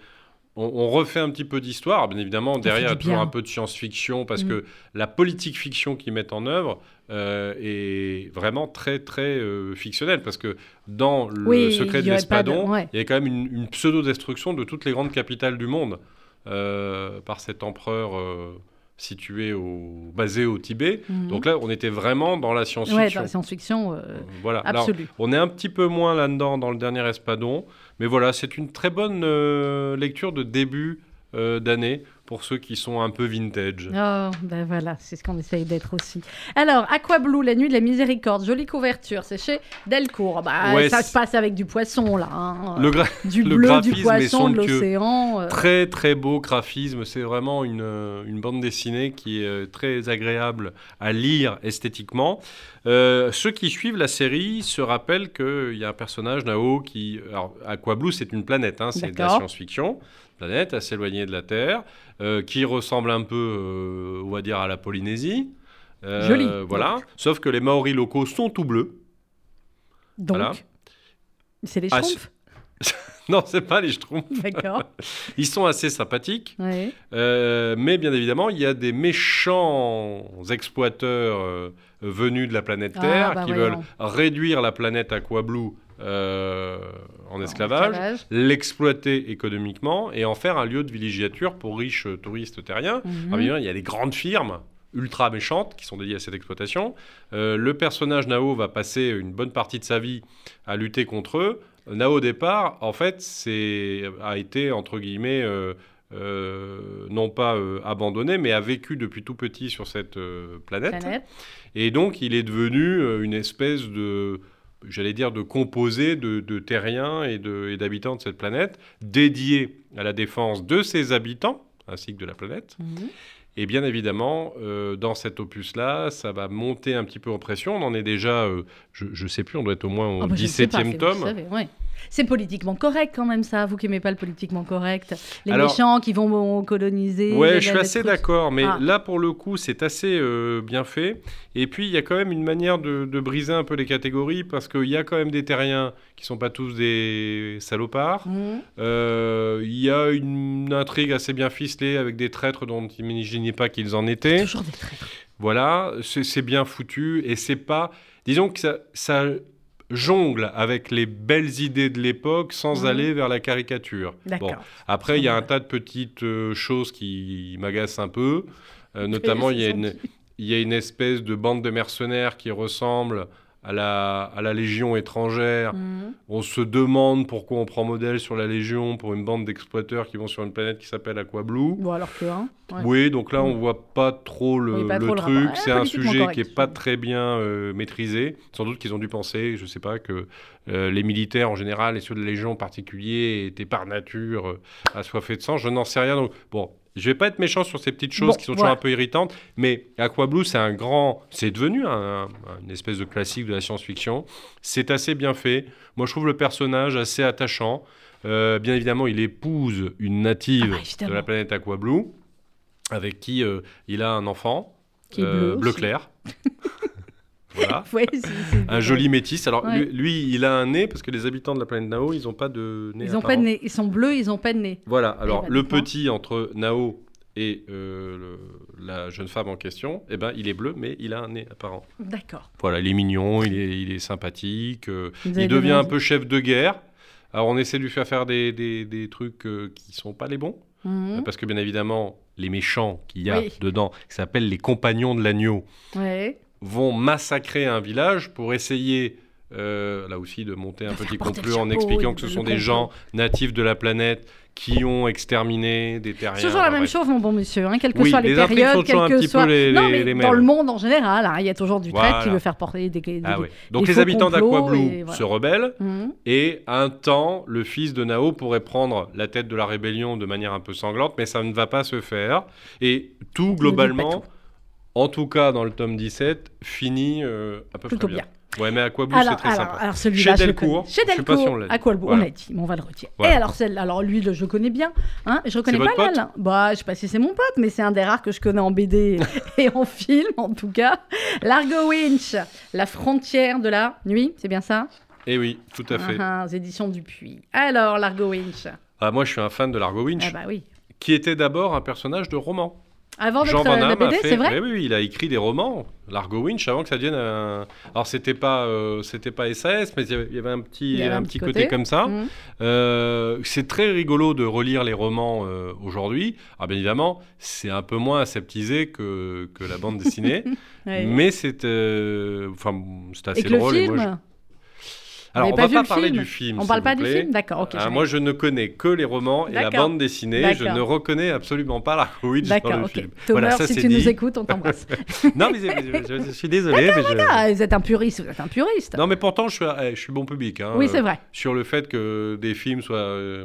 on, on refait un petit peu d'histoire. Bien évidemment, derrière, il y a toujours un peu de science-fiction parce Mm. que la politique fiction qu'ils mettent en œuvre euh, est vraiment très, très euh, fictionnelle. Parce que dans le Oui, secret de l'Espadon, ouais. il y a quand même une, une pseudo-destruction de toutes les grandes capitales du monde euh, par cet empereur euh, situé au, basé au Tibet. Mhm. Donc là, on était vraiment dans la ouais, science-fiction. dans la science-fiction euh, Euh, voilà. Alors, on est un petit peu moins là-dedans dans le dernier Espadon, mais voilà, c'est une très bonne euh, lecture de début euh, d'année pour ceux qui sont un peu vintage. Oh, ben voilà, c'est ce qu'on essaye d'être aussi. Alors, Aqua Blue, la nuit de la miséricorde, jolie couverture, c'est chez Delcourt. Bah, Ouais, ça se passe avec du poisson, là. hein. Le gra- du le bleu, graphisme du poisson, de l'océan. euh, Très très beau graphisme, c'est vraiment une, euh, une bande dessinée qui est euh, très agréable à lire esthétiquement. Euh, ceux qui suivent la série se rappellent qu'il y a un personnage, Nao, qui... Alors, Aqua Blue, c'est une planète, hein, c'est de la science-fiction, planète assez éloignée de la Terre, euh, qui ressemble un peu, euh, on va dire, à la Polynésie. Euh, Joli, Voilà, donc. sauf que les Maoris locaux sont tout bleus. Donc, Voilà. c'est les Ah, schtroumpfs Non, c'est pas les Schtroumpfs. D'accord. Ils sont assez sympathiques. Ouais. Euh, mais bien évidemment, il y a des méchants exploiteurs venus de la planète Ah, Terre bah qui voyons. veulent réduire la planète Aqua Blue euh, en esclavage, l'exploiter économiquement et en faire un lieu de villégiature pour riches euh, touristes terriens. Mhm. Alors, il y a des grandes firmes ultra méchantes qui sont dédiées à cette exploitation. Euh, le personnage Nao va passer une bonne partie de sa vie à lutter contre eux. Nao, au départ, en fait, c'est, a été, entre guillemets, euh, euh, non pas euh, abandonné, mais a vécu depuis tout petit sur cette euh, planète. Planète. Et donc, il est devenu une espèce de, j'allais dire, de composé de, de terriens et, de, et d'habitants de cette planète, dédié à la défense de ses habitants, ainsi que de la planète. Mhm. Et bien évidemment, euh, dans cet opus-là, ça va monter un petit peu en pression. On en est déjà, euh, je ne sais plus, on doit être au moins au Ah bah, je ne sais pas, 17e c'est- vous tome. savez, ouais. C'est politiquement correct quand même ça, vous qui n'aimez pas le politiquement correct. Les Alors- méchants qui vont coloniser. Ouais, je suis assez d'accord, mais Ah. là pour le coup, c'est assez euh, bien fait. Et puis il y a quand même une manière de, de briser un peu les catégories parce qu'il y a quand même des terriens qui sont pas tous des salopards. Mhm. Euh, Il y a une intrigue assez bien ficelée avec des traîtres dont ils n'imaginaient pas qu'ils en étaient. Toujours des traîtres. Voilà, c'est c'est bien foutu et c'est pas. Disons que ça, ça jongle avec les belles idées de l'époque sans Mhm. aller vers la caricature. Bon, après, il y a un tas de petites euh, choses qui m'agacent un peu. Euh, notamment, il y, a c'est une, senti. il y a une espèce de bande de mercenaires qui ressemble à la, à la Légion étrangère. Mhm. On se demande pourquoi on prend modèle sur la Légion pour une bande d'exploiteurs qui vont sur une planète qui s'appelle Aquablue. Bon, alors que, hein, ouais. Oui, donc là, on Mm. voit pas trop le, Oui, pas le trop truc. rapport. Ah, C'est un sujet correct. qui est pas très bien euh, maîtrisé. Sans doute qu'ils ont dû penser, je sais pas, que euh, les militaires en général et ceux de la Légion en particulier étaient par nature euh, assoiffés de sang. Je n'en sais rien. Donc, bon, je vais pas être méchant sur ces petites choses Bon, qui sont toujours un peu irritantes, mais Aquablue, c'est un grand, c'est devenu un, un- une espèce de classique de la science-fiction. C'est assez bien fait. Moi, je trouve le personnage assez attachant. Euh, bien évidemment, il épouse une native Ah de la planète Aquablue, avec qui euh, il a un enfant, Qui est bleu clair. voilà. Ouais, Un joli métis. Alors, Ouais. lui, lui, il a un nez, parce que les habitants de la planète Nao, ils n'ont pas de nez. Ils ont pas de nez. Ils sont bleus, ils ont pas de nez. Voilà, alors bah, le petit entre Nao et euh, le- la jeune femme en question, eh ben, il est bleu, mais il a un nez apparent. D'accord. Voilà, il est mignon, il est, il est sympathique, euh, il devient un peu chef de guerre. Alors on essaie de lui faire faire des, des, des trucs euh, qui sont pas les bons, Mhm. euh, parce que bien évidemment, les méchants qu'il y a Oui. dedans, qui s'appellent les compagnons de l'agneau, Ouais. Vont massacrer un village pour essayer, euh, là aussi, de monter un De petit complot en expliquant que ce sont des gens natifs de la planète qui ont exterminé des terriens. C'est toujours la même bref. chose, mon bon monsieur, hein, quelles que Oui, soient les, les périodes, sont toujours quelles un que petit peu soient. les- non, les- mais les dans mêmes. le monde en général, hein, il y a toujours du traître qui veut faire porter des. des- Ah des-. Donc des les habitants d'Aquablue voilà. se rebellent. Mhm. Et un temps, le fils de Nao pourrait prendre la tête de la rébellion de manière un peu sanglante, mais ça ne va pas se faire. Et tout, globalement, pas en tout cas dans le tome 17, finit euh, à peu Plutôt près bien. bien. Ouais, mais Aquablue, c'est très alors, sympa. alors celui-là, Chez Delcourt, connais. Chez je sais pas si Delcourt, on à quoi le on Voilà. l'a dit, mais on va le retirer. Voilà. Et alors, celle, alors lui, le- je connais bien. Hein, je reconnais pas hein. Bah, je sais pas si c'est mon pote, mais c'est un des rares que je connais en BD et en film, en tout cas. Largo Winch, la frontière de la nuit, c'est bien ça? Eh oui, tout à fait. Ah, ah, aux éditions Dupuis. Alors, Largo Winch. Ah, moi, je suis un fan de Largo Winch, Ah bah oui. qui était d'abord un personnage de roman. Avant Jean Van la Damme a BD, fait. c'est vrai Oui, oui, il a écrit des romans, Largo Winch, avant que ça devienne un. Alors, c'était pas, euh, c'était pas SAS, mais il y avait- un petit, avait un petit côté. comme ça. Mhm. Euh, c'est très rigolo de relire les romans euh, aujourd'hui. Alors, bien évidemment, c'est un peu moins aseptisé que, que la bande dessinée, Ouais. mais c'est, enfin, c'est assez Et que le drôle. et film moi, je- Alors, on va pas le parler film du film. On parle pas du film D'accord, ok. Ah, je moi, je ne connais que les romans et la bande dessinée. Je ne reconnais absolument pas la Witch dans le ok. film. Tomer, Voilà, ça si tu dit. nous écoutes, on t'embrasse. non, mais je, je suis désolé. mais je- vous êtes un puriste, vous êtes un puriste. Non, mais pourtant, je suis, eh, je suis bon public. hein, oui, euh, c'est vrai. Sur le fait que des films soient euh,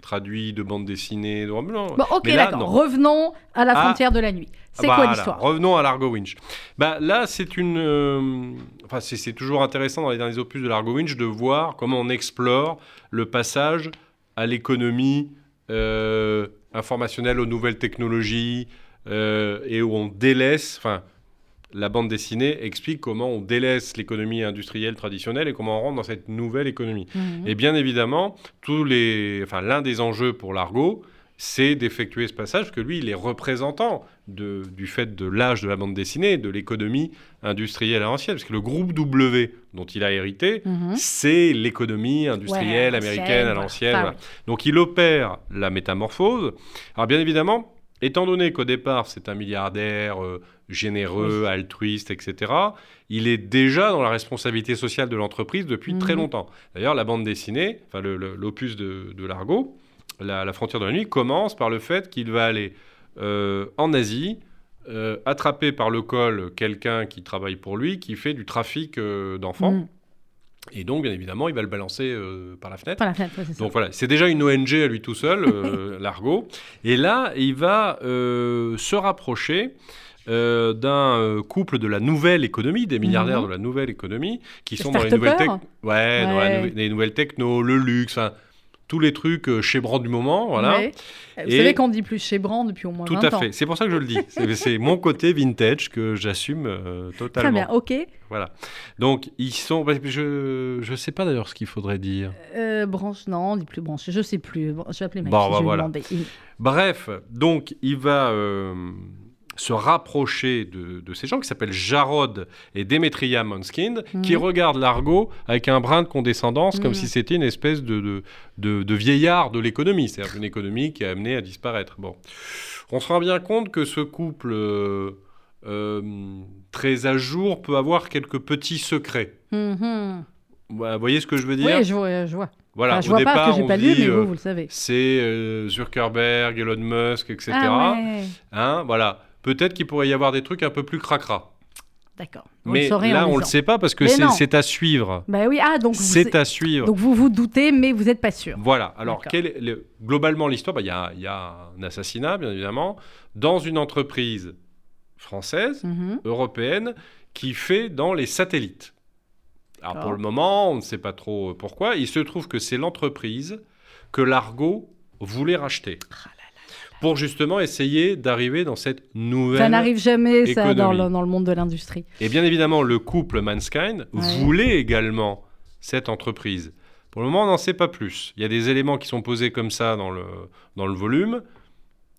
traduits de bandes dessinées. De... Non, Bon, ok, d'accord. non. Revenons à la Ah. frontière de la nuit. C'est quoi l'histoire Revenons à Largo Winch. Bah, là, c'est une. euh, Enfin, c'est toujours intéressant dans les derniers opus de Largo Winch de voir comment on explore le passage à l'économie euh, informationnelle, aux nouvelles technologies, euh, et où on délaisse. Enfin, la bande dessinée explique comment on délaisse l'économie industrielle traditionnelle et comment on rentre dans cette nouvelle économie. Mhm. Et bien évidemment, tous les, enfin, l'un des enjeux pour Largo, c'est d'effectuer ce passage, parce que lui, il est représentant de, du fait de l'âge de la bande dessinée, de l'économie industrielle à l'ancienne, parce que le groupe W dont il a hérité, Mhm. c'est l'économie industrielle Ouais, américaine ancienne, à l'ancienne. Voilà. Donc il opère la métamorphose. Alors bien évidemment, étant donné qu'au départ c'est un milliardaire euh, généreux, altruiste, etc., il est déjà dans la responsabilité sociale de l'entreprise depuis très Mhm. longtemps. D'ailleurs, la bande dessinée, enfin l'opus de, de Largo, la, la frontière de la nuit, commence par le fait qu'il va aller euh, en Asie. euh, attraper par le col quelqu'un qui travaille pour lui, qui fait du trafic euh, d'enfants. Mhm. Et donc, bien évidemment, il va le balancer euh, par la fenêtre. Par la fenêtre, ouais, c'est ça. Donc voilà, c'est déjà une ONG à lui tout seul, euh, Largo. Et là, il va euh, se rapprocher d'un couple de la nouvelle économie, des milliardaires Mhm. de la nouvelle économie, qui Les sont dans les nouvelles, ouais, dans nou- les nouvelles techno, le luxe, tous les trucs euh, chez Brand du moment, voilà. Ouais. Vous Et- savez qu'on dit plus chez Brand depuis au moins Tout 20 à ans. fait. C'est pour ça que je le dis. C'est mon côté vintage que j'assume euh, totalement. Très bien, ok. Voilà. Donc, ils sont. Je je sais pas d'ailleurs ce qu'il faudrait dire. Euh, branche, non, on dit plus branche. Je sais plus. Je vais appeler ma Bon, bah, voilà. Bref, donc il va, euh, se rapprocher de, de ces gens qui s'appellent Jarod et Demetria Monskind, qui Mhm. regardent l'argot avec un brin de condescendance, comme Mhm. si c'était une espèce de, de, de- de vieillard de l'économie, c'est-à-dire une économie qui est amenée à disparaître. Bon. On se rend bien compte que ce couple euh, euh, très à jour peut avoir quelques petits secrets. Mhm. Vous voyez ce que je veux dire? Oui, je vois. Je vois. Voilà, Enfin, je au vois départ, pas que j'ai on pas lu, dit, mais euh, vous, vous le savez. c'est euh, Zuckerberg, Elon Musk, etc. Ah ouais. Hein, voilà. Peut-être qu'il pourrait y avoir des trucs un peu plus cracra. D'accord. Mais le là, on lisant. le sait pas parce que c'est à suivre. Bah oui, ah, donc vous, C'est à suivre. donc vous vous doutez, mais vous n'êtes pas sûr. Voilà. Alors, D'accord. quel est le- globalement, l'histoire, bah, il y, a, il y a un assassinat, bien évidemment, dans une entreprise française, Mhm. européenne, qui fait dans les satellites. Alors, pour le moment, on ne sait pas trop pourquoi. Il se trouve que c'est l'entreprise que l'Argo voulait racheter. Ah Pour justement essayer d'arriver dans cette nouvelle. Ça n'arrive jamais, ça, dans le, dans le monde de l'industrie. Et bien évidemment, le couple Manskind Ouais. voulait également cette entreprise. Pour le moment, on n'en sait pas plus. Il y a des éléments qui sont posés comme ça dans le, dans le volume.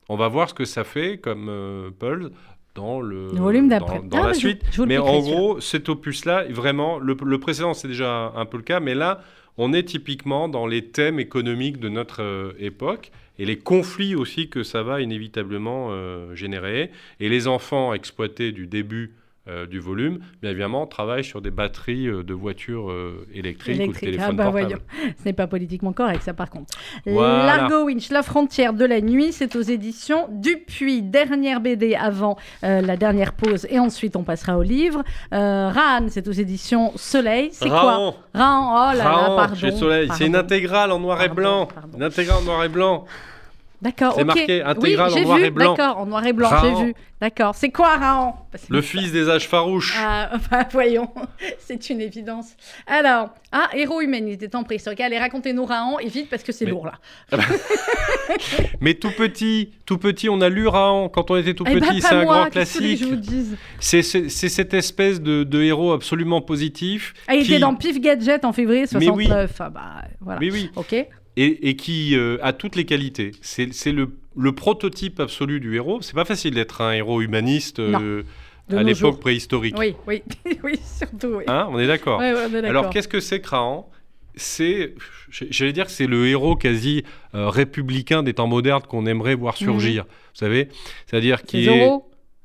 On va voir ce que ça fait comme euh, Pulse dans le, Le volume dans- d'après. dans Ah, la je- suite. je mais en gros, cet opus-là, vraiment, le, le précédent, c'est déjà un peu le cas, mais là, on est typiquement dans les thèmes économiques de notre euh, époque et les conflits aussi que ça va inévitablement euh, générer. Et les enfants exploités du début euh, du volume, bien évidemment, travaillent sur des batteries euh, de voitures euh, électriques ou de Électrique. téléphones Ah bah portables. voyons, ce n'est pas politiquement correct ça par contre. Voilà. Largo Winch, La frontière de la nuit, c'est aux éditions Dupuis. Dernière BD avant la dernière pause et ensuite on passera au livre. Ran, c'est aux éditions Soleil. C'est quoi Raon, Ran, oh là là, pardon. chez Soleil. C'est une intégrale en noir et blanc. pardon. Une intégrale en noir et blanc. D'accord, C'est marqué intégrale oui, en noir vu, et blanc. D'accord, en noir et blanc, j'ai vu. D'accord. C'est quoi Raon Bah, Le fils des âges farouches. Ah, bah, voyons, c'est une évidence. Alors, ah, héros humaniste des temps préhistoriques. Allez, racontez-nous Raon, et vite parce que c'est Mais- lourd là. Mais tout petit, tout petit, on a lu Raon quand on était tout Eh ben, petit. c'est un moi, grand classique. C'est cette espèce de, de héros absolument positif. Ah, il qui- était dans Pif Gadget en février Mais oui. 69. Ah, bah, voilà. Oui, oui. Ok. Et, et qui euh, a toutes les qualités. C'est le, le prototype absolu du héros. C'est pas facile d'être un héros humaniste euh, à l'époque préhistorique. Oui, oui, oui, surtout, oui. Hein, on est d'accord. Ouais, ouais. Alors qu'est-ce que c'est Raon C'est, j'allais dire que c'est le héros quasi euh, républicain des temps modernes qu'on aimerait voir surgir. Vous savez, c'est-à-dire C'est qui est.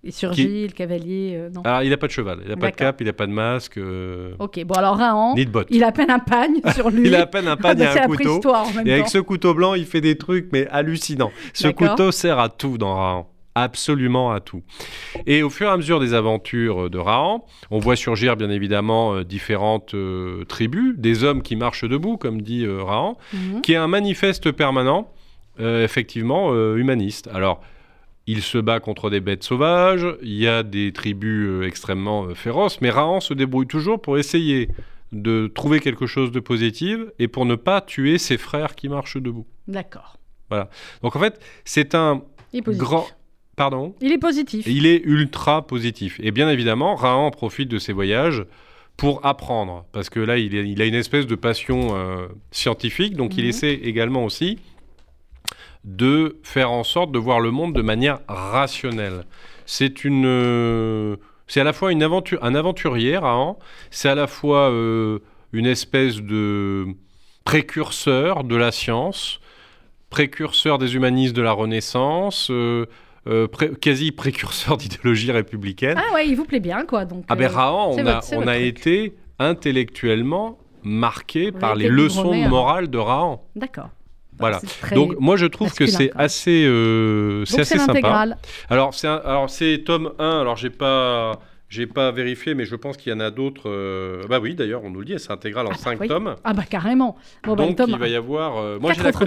Il surgit, le cavalier, euh, non. Alors, il n'a pas de cheval, il n'a pas de D'accord. cap, il n'a pas de masque, euh, Ok, bon alors Raon, ni de bottes. il a à peine un pagne sur lui. Il a à peine un Ah, pagne bah, et c'est un couteau. en même Et avec ce couteau blanc, il fait des trucs, mais hallucinants. Ce couteau sert à tout dans Raon. Absolument à tout. Et au fur et à mesure des aventures de Raon, on voit surgir bien évidemment euh, différentes euh, tribus, des hommes qui marchent debout, comme dit euh, Raon, Mhm. qui est un manifeste permanent, euh, effectivement, euh, humaniste. Alors, il se bat contre des bêtes sauvages, il y a des tribus euh, extrêmement euh, féroces, mais Rahan se débrouille toujours pour essayer de trouver quelque chose de positif et pour ne pas tuer ses frères qui marchent debout. D'accord. Donc en fait, c'est un Il est positif. grand... Pardon? Il est positif. il est ultra positif. Et bien évidemment, Rahan profite de ses voyages pour apprendre, parce que là, il, est- il a une espèce de passion euh, scientifique, donc il Mhm. essaie également aussi de faire en sorte de voir le monde de manière rationnelle. C'est une, euh, c'est à la fois une aventure, un aventurier, Rahan, c'est à la fois euh, une espèce de précurseur de la science, précurseur des humanistes de la Renaissance, euh, euh, pré- quasi précurseur d'idéologie républicaine. Ah ouais, il vous plaît bien quoi. Donc, Ah ben Rahan, on a, votre- on a été intellectuellement marqué par les leçons de hein. morale de Rahan. D'accord. Voilà. Donc moi je trouve que c'est assez, euh, c'est assez sympa. Alors c'est alors c'est tome 1. Alors j'ai pas j'ai pas vérifié, mais je pense qu'il y en a d'autres. euh, Bah oui, d'ailleurs on nous le dit, c'est intégral en Ah, 5 oui. tomes. Ah bah carrément. Bon, bah, Donc tome- il va y avoir. euh, moi j'ai la tomes,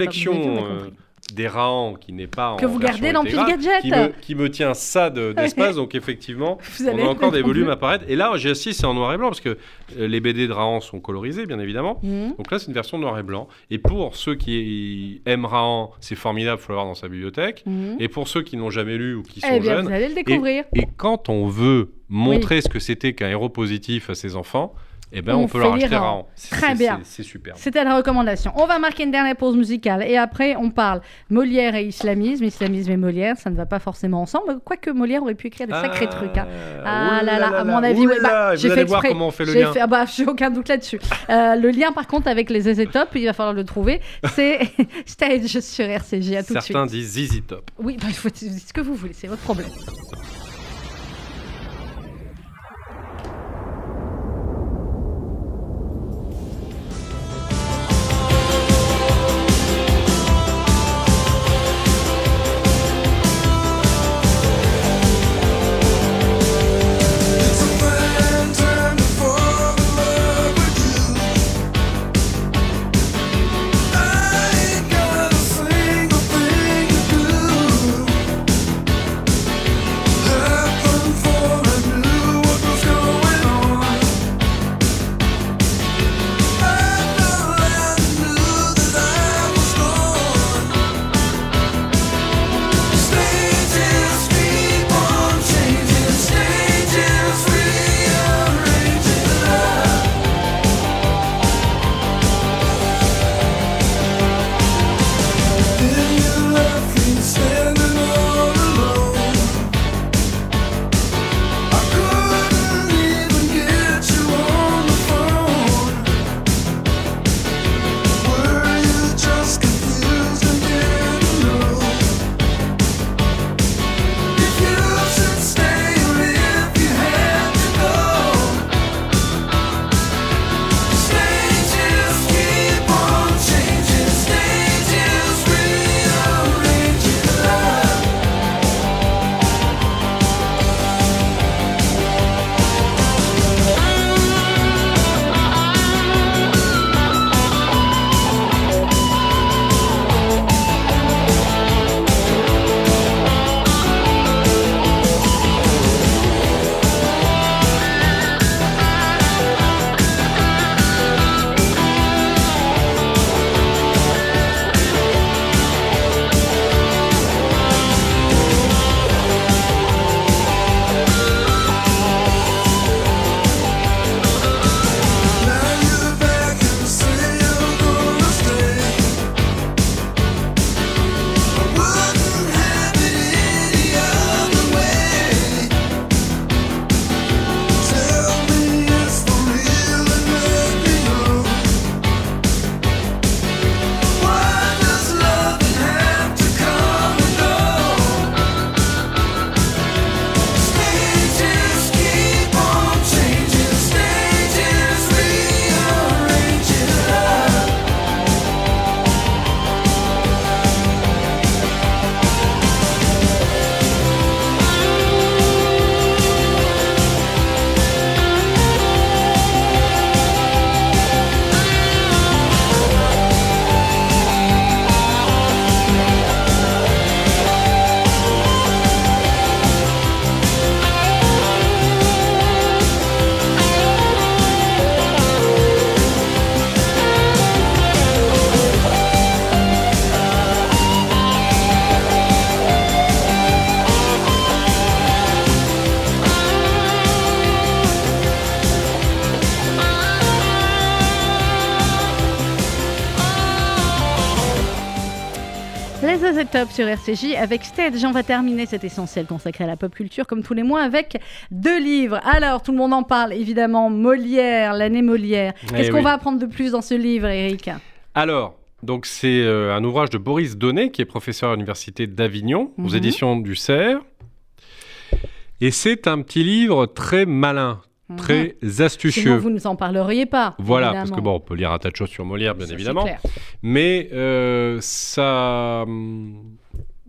des Rahan qui n'est pas en Que vous gardez dans Pile Gadget. qui me, qui me tient ça de- d'espace. donc effectivement, on a encore des volumes à apparaître. Et là, j'ai assis, c'est en noir et blanc parce que euh, les BD de Rahan sont colorisés, bien évidemment. Mhm. Donc là, c'est une version noir et blanc. Et pour ceux qui aiment Rahan, c'est formidable, il faut l'avoir dans sa bibliothèque. Mhm. Et pour ceux qui n'ont jamais lu ou qui sont Eh bien, jeunes, vous allez le découvrir. et quand on veut montrer ce que c'était qu'un héros positif à ses enfants, eh ben, on, On peut fait leur acheter Raon. Très bien. c'est- super. C'était la recommandation. On va marquer une dernière pause musicale et après on parle Molière et islamisme, islamisme et Molière, ça ne va pas forcément ensemble, quoique Molière aurait pu écrire des sacrés trucs. hein. Ah là là, à mon avis, ouais, bah, vous allez voir comment on fait le J'ai lien. fait- ah bah, j'ai aucun doute là-dessus. Euh, le lien par contre avec les ZZ Top, il va falloir le trouver, c'est Stage sur RCJ. À tout de suite. Certains disent Zizi Top. Oui, bah, il faut ce que vous voulez, c'est votre problème. Top sur RCJ avec Stage. On va terminer cet essentiel consacré à la pop culture comme tous les mois avec deux livres. Alors, tout le monde en parle évidemment. Molière, l'année Molière. Qu'est-ce Eh qu'on oui. va apprendre de plus dans ce livre, Eric? Alors, donc c'est euh, un ouvrage de Boris Donnet, qui est professeur à l'université d'Avignon, aux Mhm. éditions du CERF. Et c'est un petit livre très malin, très Sinon, astucieux. vous ne nous en parleriez pas. Voilà, évidemment. parce que bon, on peut lire un tas de choses sur Molière, bien Ça, évidemment. Mais euh, ça hum,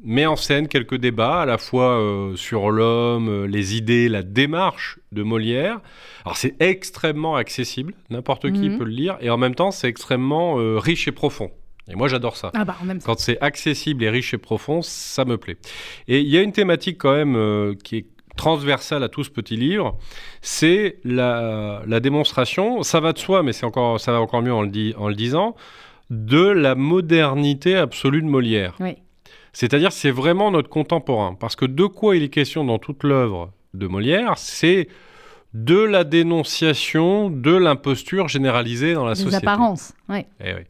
met en scène quelques débats, à la fois euh, sur l'homme, euh, les idées, la démarche de Molière. Alors c'est extrêmement accessible, n'importe qui Mhm. peut le lire, et en même temps c'est extrêmement euh, riche et profond. Et moi j'adore ça. Ah bah. Quand c'est accessible et riche et profond, ça me plaît. Et il y a une thématique quand même euh, qui est transversale à tout ce petit livre, c'est la, la démonstration, ça va de soi, mais c'est encore, ça va encore mieux en le, dit- en le disant, de la modernité absolue de Molière. Oui. C'est-à-dire c'est vraiment notre contemporain. Parce que de quoi il est question dans toute l'œuvre de Molière, c'est de la dénonciation de l'imposture généralisée dans la Des société. apparences. Ouais. Eh oui.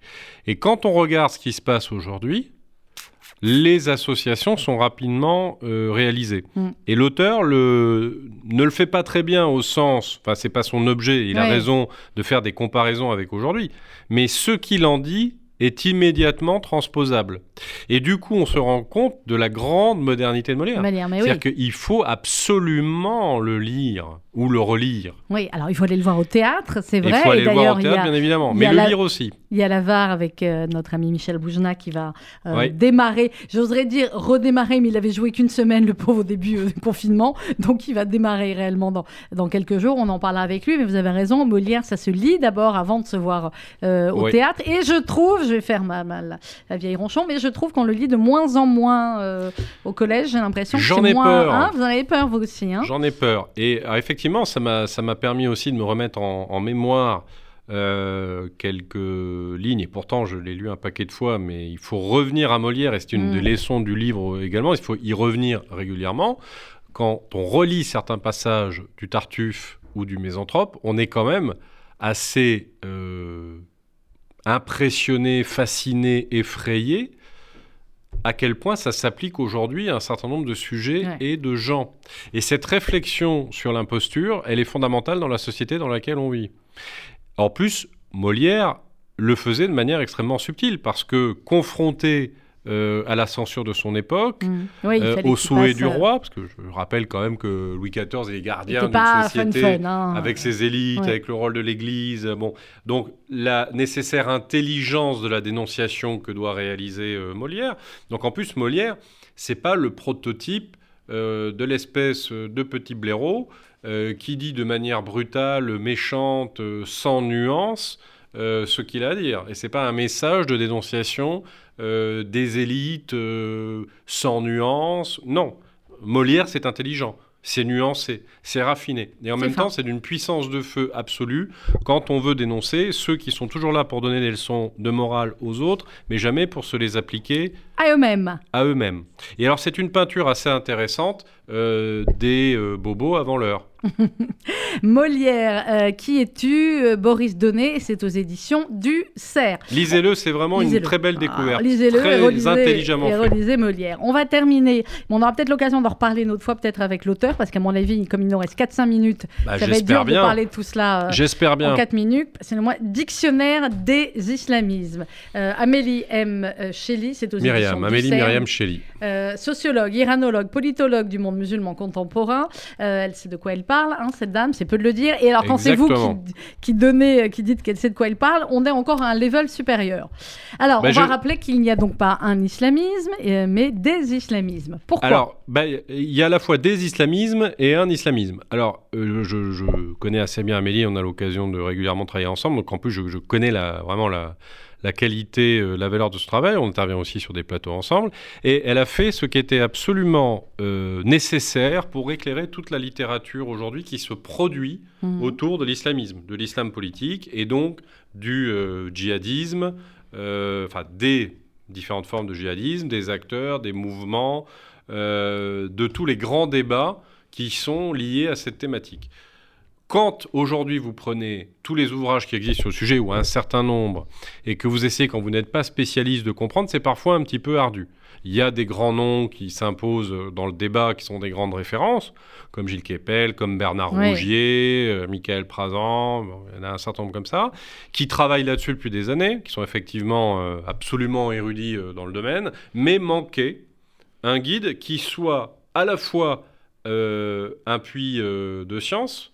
Et quand on regarde ce qui se passe aujourd'hui, les associations sont rapidement euh, réalisées. Mm. Et l'auteur le, ne le fait pas très bien au sens, enfin c'est pas son objet, il a raison de faire des comparaisons avec aujourd'hui, mais ce qu'il en dit est immédiatement transposable. Et du coup, on se rend compte de la grande modernité de Molière. Molière, mais oui. C'est-à-dire qu'il faut absolument le lire ou le relire. Oui, alors il faut aller le voir au théâtre, c'est vrai. il faut aller le voir au théâtre, bien évidemment, mais le la- lire aussi. Il y a la VAR avec euh, notre ami Michel Boujna qui va euh, Oui. démarrer, j'oserais dire redémarrer, mais il avait joué qu'une semaine le pauvre au début euh, du confinement, donc il va démarrer réellement dans, dans quelques jours, on en parlera avec lui, mais vous avez raison, Molière, ça se lit d'abord avant de se voir euh, au Oui. théâtre, et je trouve, je vais faire ma, ma- la, la vieille ronchon, mais je trouve qu'on le lit de moins en moins euh, au collège, j'ai l'impression que J'en c'est ai moins... peur. Hein, vous en avez peur vous aussi, hein? J'en ai peur. Et euh, effectivement, ça m'a ça m'a permis aussi de me remettre en, en mémoire euh, quelques lignes. Et pourtant, je l'ai lu un paquet de fois, mais il faut revenir à Molière, et c'est une Mm. des leçons du livre également. Il faut y revenir régulièrement. Quand on relit certains passages du Tartuffe ou du Mésanthrope, on est quand même assez euh, impressionné, fasciné, effrayé à quel point ça s'applique aujourd'hui à un certain nombre de sujets Ouais. et de gens. Et cette réflexion sur l'imposture, elle est fondamentale dans la société dans laquelle on vit. En plus, Molière le faisait de manière extrêmement subtile, parce que confronté euh, à la censure de son époque, Mm. Oui, euh, au souhait du euh, roi, parce que je rappelle quand même que Louis XIV est gardien d'une fun société fun, hein. avec ses élites, Ouais. avec le rôle de l'Église. Bon, donc la nécessaire intelligence de la dénonciation que doit réaliser euh, Molière. Donc en plus, Molière, c'est pas le prototype de l'espèce de petit blaireau euh, qui dit de manière brutale, méchante, euh, sans nuance. euh, ce qu'il a à dire. Et c'est pas un message de dénonciation des élites sans nuance. Non. Molière, c'est intelligent, c'est nuancé, c'est raffiné. Et en même fin. temps, c'est d'une puissance de feu absolue quand on veut dénoncer ceux qui sont toujours là pour donner des leçons de morale aux autres, mais jamais pour se les appliquer À eux-mêmes. à eux-mêmes. Et alors, c'est une peinture assez intéressante euh, des euh, bobos avant l'heure. Molière, euh, qui es-tu Boris Donné, c'est aux éditions du Cerf. Lisez-le, c'est vraiment une Lisez-le. très belle Ah, découverte. lisez-le très et relisez, intelligemment et relisez Molière. On va terminer. On aura peut-être l'occasion d'en reparler une autre fois, peut-être avec l'auteur, parce qu'à mon avis, comme il nous reste 4-5 minutes, Bah, ça va être dur J'espère de bien. parler de tout cela. J'espère en bien. 4 minutes, c'est le mois Dictionnaire des islamismes. Amélie M. Shelley, c'est aux éditions Myriam, du. Myriam Shelley. Euh, sociologue, iranologue, politologue du monde musulman contemporain. Euh, elle sait de quoi elle parle, hein, cette dame, c'est peu de le dire. Et alors, quand c'est vous qui, qui donnez, qui dites qu'elle sait de quoi elle parle, on est encore à un level supérieur. Alors, Bah, on va rappeler qu'il n'y a donc pas un islamisme, euh, mais des islamismes. Pourquoi? Alors, bah, il y a à la fois des islamismes et un islamisme. Alors, euh, je, je connais assez bien Amélie, on a l'occasion de régulièrement travailler ensemble, donc en plus, je, je connais la, vraiment la, la qualité, euh, la valeur de ce travail. On intervient aussi sur des plateaux ensemble. Et elle a fait ce qui était absolument euh, nécessaire pour éclairer toute la littérature aujourd'hui qui se produit Mhm. autour de l'islamisme, de l'islam politique et donc du euh, djihadisme, enfin des différentes formes de djihadisme, des acteurs, des mouvements, de tous les grands débats qui sont liés à cette thématique. Quand aujourd'hui vous prenez tous les ouvrages qui existent sur le sujet, ou un certain nombre, et que vous essayez, quand vous n'êtes pas spécialiste, de comprendre, c'est parfois un petit peu ardu. Il y a des grands noms qui s'imposent dans le débat, qui sont des grandes références, comme Gilles Kepel, comme Bernard Ouais. Rougier, euh, Michael Prazan, bon, il y en a un certain nombre comme ça, qui travaillent là-dessus depuis des années, qui sont effectivement euh, absolument érudits euh, dans le domaine, mais manquaient un guide qui soit à la fois euh, un puits de science,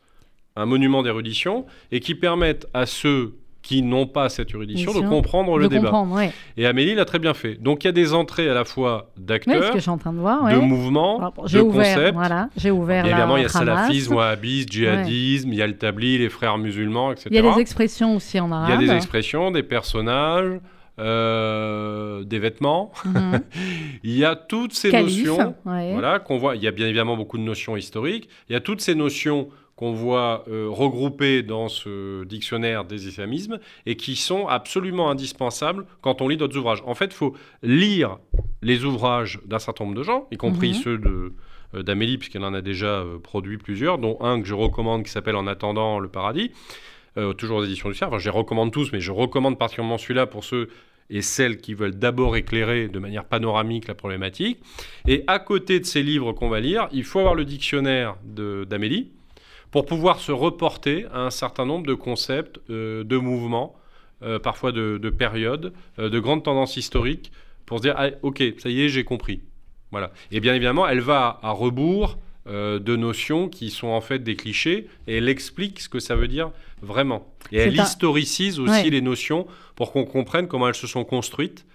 un monument d'érudition, et qui permette à ceux qui n'ont pas cette érudition de comprendre de le débat. comprendre, ouais. Et Amélie l'a très bien fait. Donc il y a des entrées à la fois d'acteurs, de de mouvements, Alors, de ouvert, concepts. voilà, j'ai ouvert évidemment, il y a salafisme, wahhabisme, djihadisme, il y a le tabli, les frères musulmans, etc. Il y a des expressions aussi en Il y a arabe. des expressions, des personnages, euh, des vêtements. Mhm. Il y a toutes ces notions voilà, qu'on voit. Il y a bien évidemment beaucoup de notions historiques. Il y a toutes ces notions qu'on voit euh, regroupées dans ce dictionnaire des islamismes et qui sont absolument indispensables quand on lit d'autres ouvrages. En fait, il faut lire les ouvrages d'un certain nombre de gens, y compris Mhm. ceux de euh, d'Amélie, puisqu'elle en a déjà euh, produit plusieurs, dont un que je recommande qui s'appelle En attendant le paradis, euh, toujours aux éditions du Cerf. Enfin, je les recommande tous, mais je recommande particulièrement celui-là pour ceux et celles qui veulent d'abord éclairer de manière panoramique la problématique. Et à côté de ces livres qu'on va lire, il faut avoir le dictionnaire d'Amélie pour pouvoir se reporter à un certain nombre de concepts, euh, de mouvements, euh, parfois de, de périodes, euh, de grandes tendances historiques, pour se dire, ah, ok, ça y est, j'ai compris. Voilà. Et bien évidemment, elle va à rebours de notions qui sont en fait des clichés, et elle explique ce que ça veut dire vraiment. Et elle un- historicise aussi Ouais. les notions pour qu'on comprenne comment elles se sont construites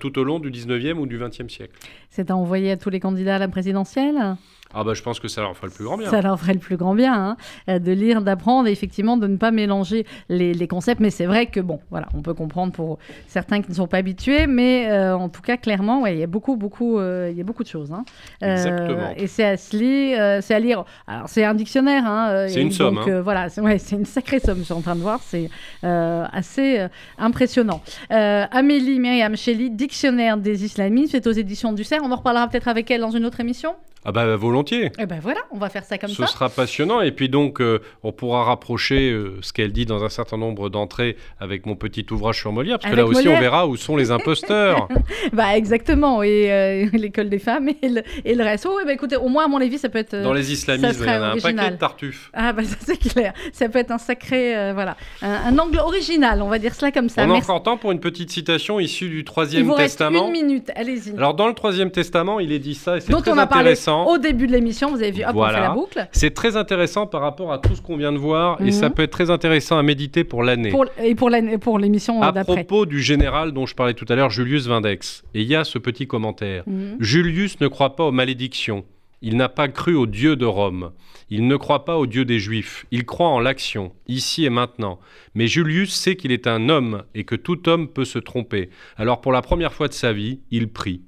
tout au long du 19e ou du 20e siècle. C'est à envoyer à tous les candidats à la présidentielle? Ah bah je pense que ça leur fera le plus grand bien. Ça leur ferait le plus grand bien hein, euh, de lire, d'apprendre et effectivement de ne pas mélanger les, les concepts. Mais c'est vrai que, bon, voilà, on peut comprendre pour certains qui ne sont pas habitués, mais euh, en tout cas, clairement, ouais, il y a beaucoup, beaucoup, euh, il y a beaucoup de choses. hein. Euh, Exactement. et c'est à, se lire, c'est à lire. Alors, c'est un dictionnaire. hein, C'est une somme, hein. voilà, c'est ouais, une sacrée somme, je suis en train de voir. C'est assez impressionnant. Amélie Myriam Shelley, Dictionnaire des islamistes, c'est aux éditions du CERF. On en reparlera peut-être avec elle dans une autre émission. Ah bah volontiers. Et ben voilà, on va faire ça comme Ce ça. sera passionnant. Et puis donc, euh, on pourra rapprocher euh, ce qu'elle dit dans un certain nombre d'entrées avec mon petit ouvrage sur Molière, parce que là aussi, on verra où sont les imposteurs. Bah exactement, et euh, l'école des femmes et le, et le reste. Oh, ouais, bah écoutez, au moins à mon avis, ça peut être. Dans les islamismes, il y en a un original. paquet de tartuffes. Ah bah ça c'est clair, ça peut être un sacré, voilà, un, un angle original, on va dire cela comme ça. on a encore temps pour une petite citation issue du Il Troisième vous reste Testament. une minute, allez-y. Alors, dans le Troisième Testament, il est dit ça, et c'est très on a parlé intéressant. au début de l'émission, vous avez vu, hop, Voilà. on fait la boucle. C'est très intéressant par rapport à tout ce qu'on vient de voir, Mhm. et ça peut être très intéressant à méditer pour l'année. Et pour l'émission euh, À d'après. propos du général dont je parlais tout à l'heure, Julius Vindex. Et il y a ce petit commentaire. Mhm. Julius ne croit pas aux malédictions. Il n'a pas cru au Dieu de Rome. Il ne croit pas au Dieu des Juifs. Il croit en l'action, ici et maintenant. Mais Julius sait qu'il est un homme et que tout homme peut se tromper. Alors pour la première fois de sa vie, il prie.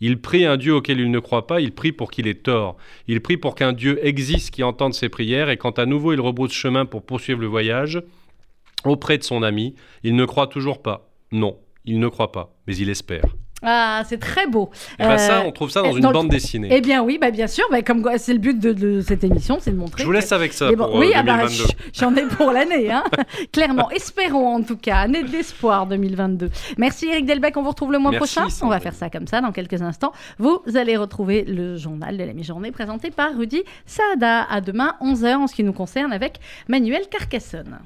Il prie un Dieu auquel il ne croit pas, il prie pour qu'il ait tort. Il prie pour qu'un Dieu existe qui entende ses prières et quand à nouveau il rebrousse chemin pour poursuivre le voyage, auprès de son ami, il ne croit toujours pas. Non, il ne croit pas, mais il espère. Ah, c'est très beau. Et ben ça, Euh, on trouve ça dans euh, une dans le- bande dessinée. Eh bien oui, bah bien sûr, bah, comme c'est le but de, de cette émission, c'est de montrer. Je vous laisse avec ça Et bon, pour oui, euh, ah bah, 2022. ch- j'en ai pour l'année, hein. clairement. Espérons en tout cas, année d'espoir 2022. Merci Eric Delbecq, on vous retrouve le mois Merci, prochain. On va faire ça comme ça dans quelques instants. Vous allez retrouver le journal de la mi-journée présenté par Rudy Saada. À demain, 11h en ce qui nous concerne avec Manuel Carcassonne.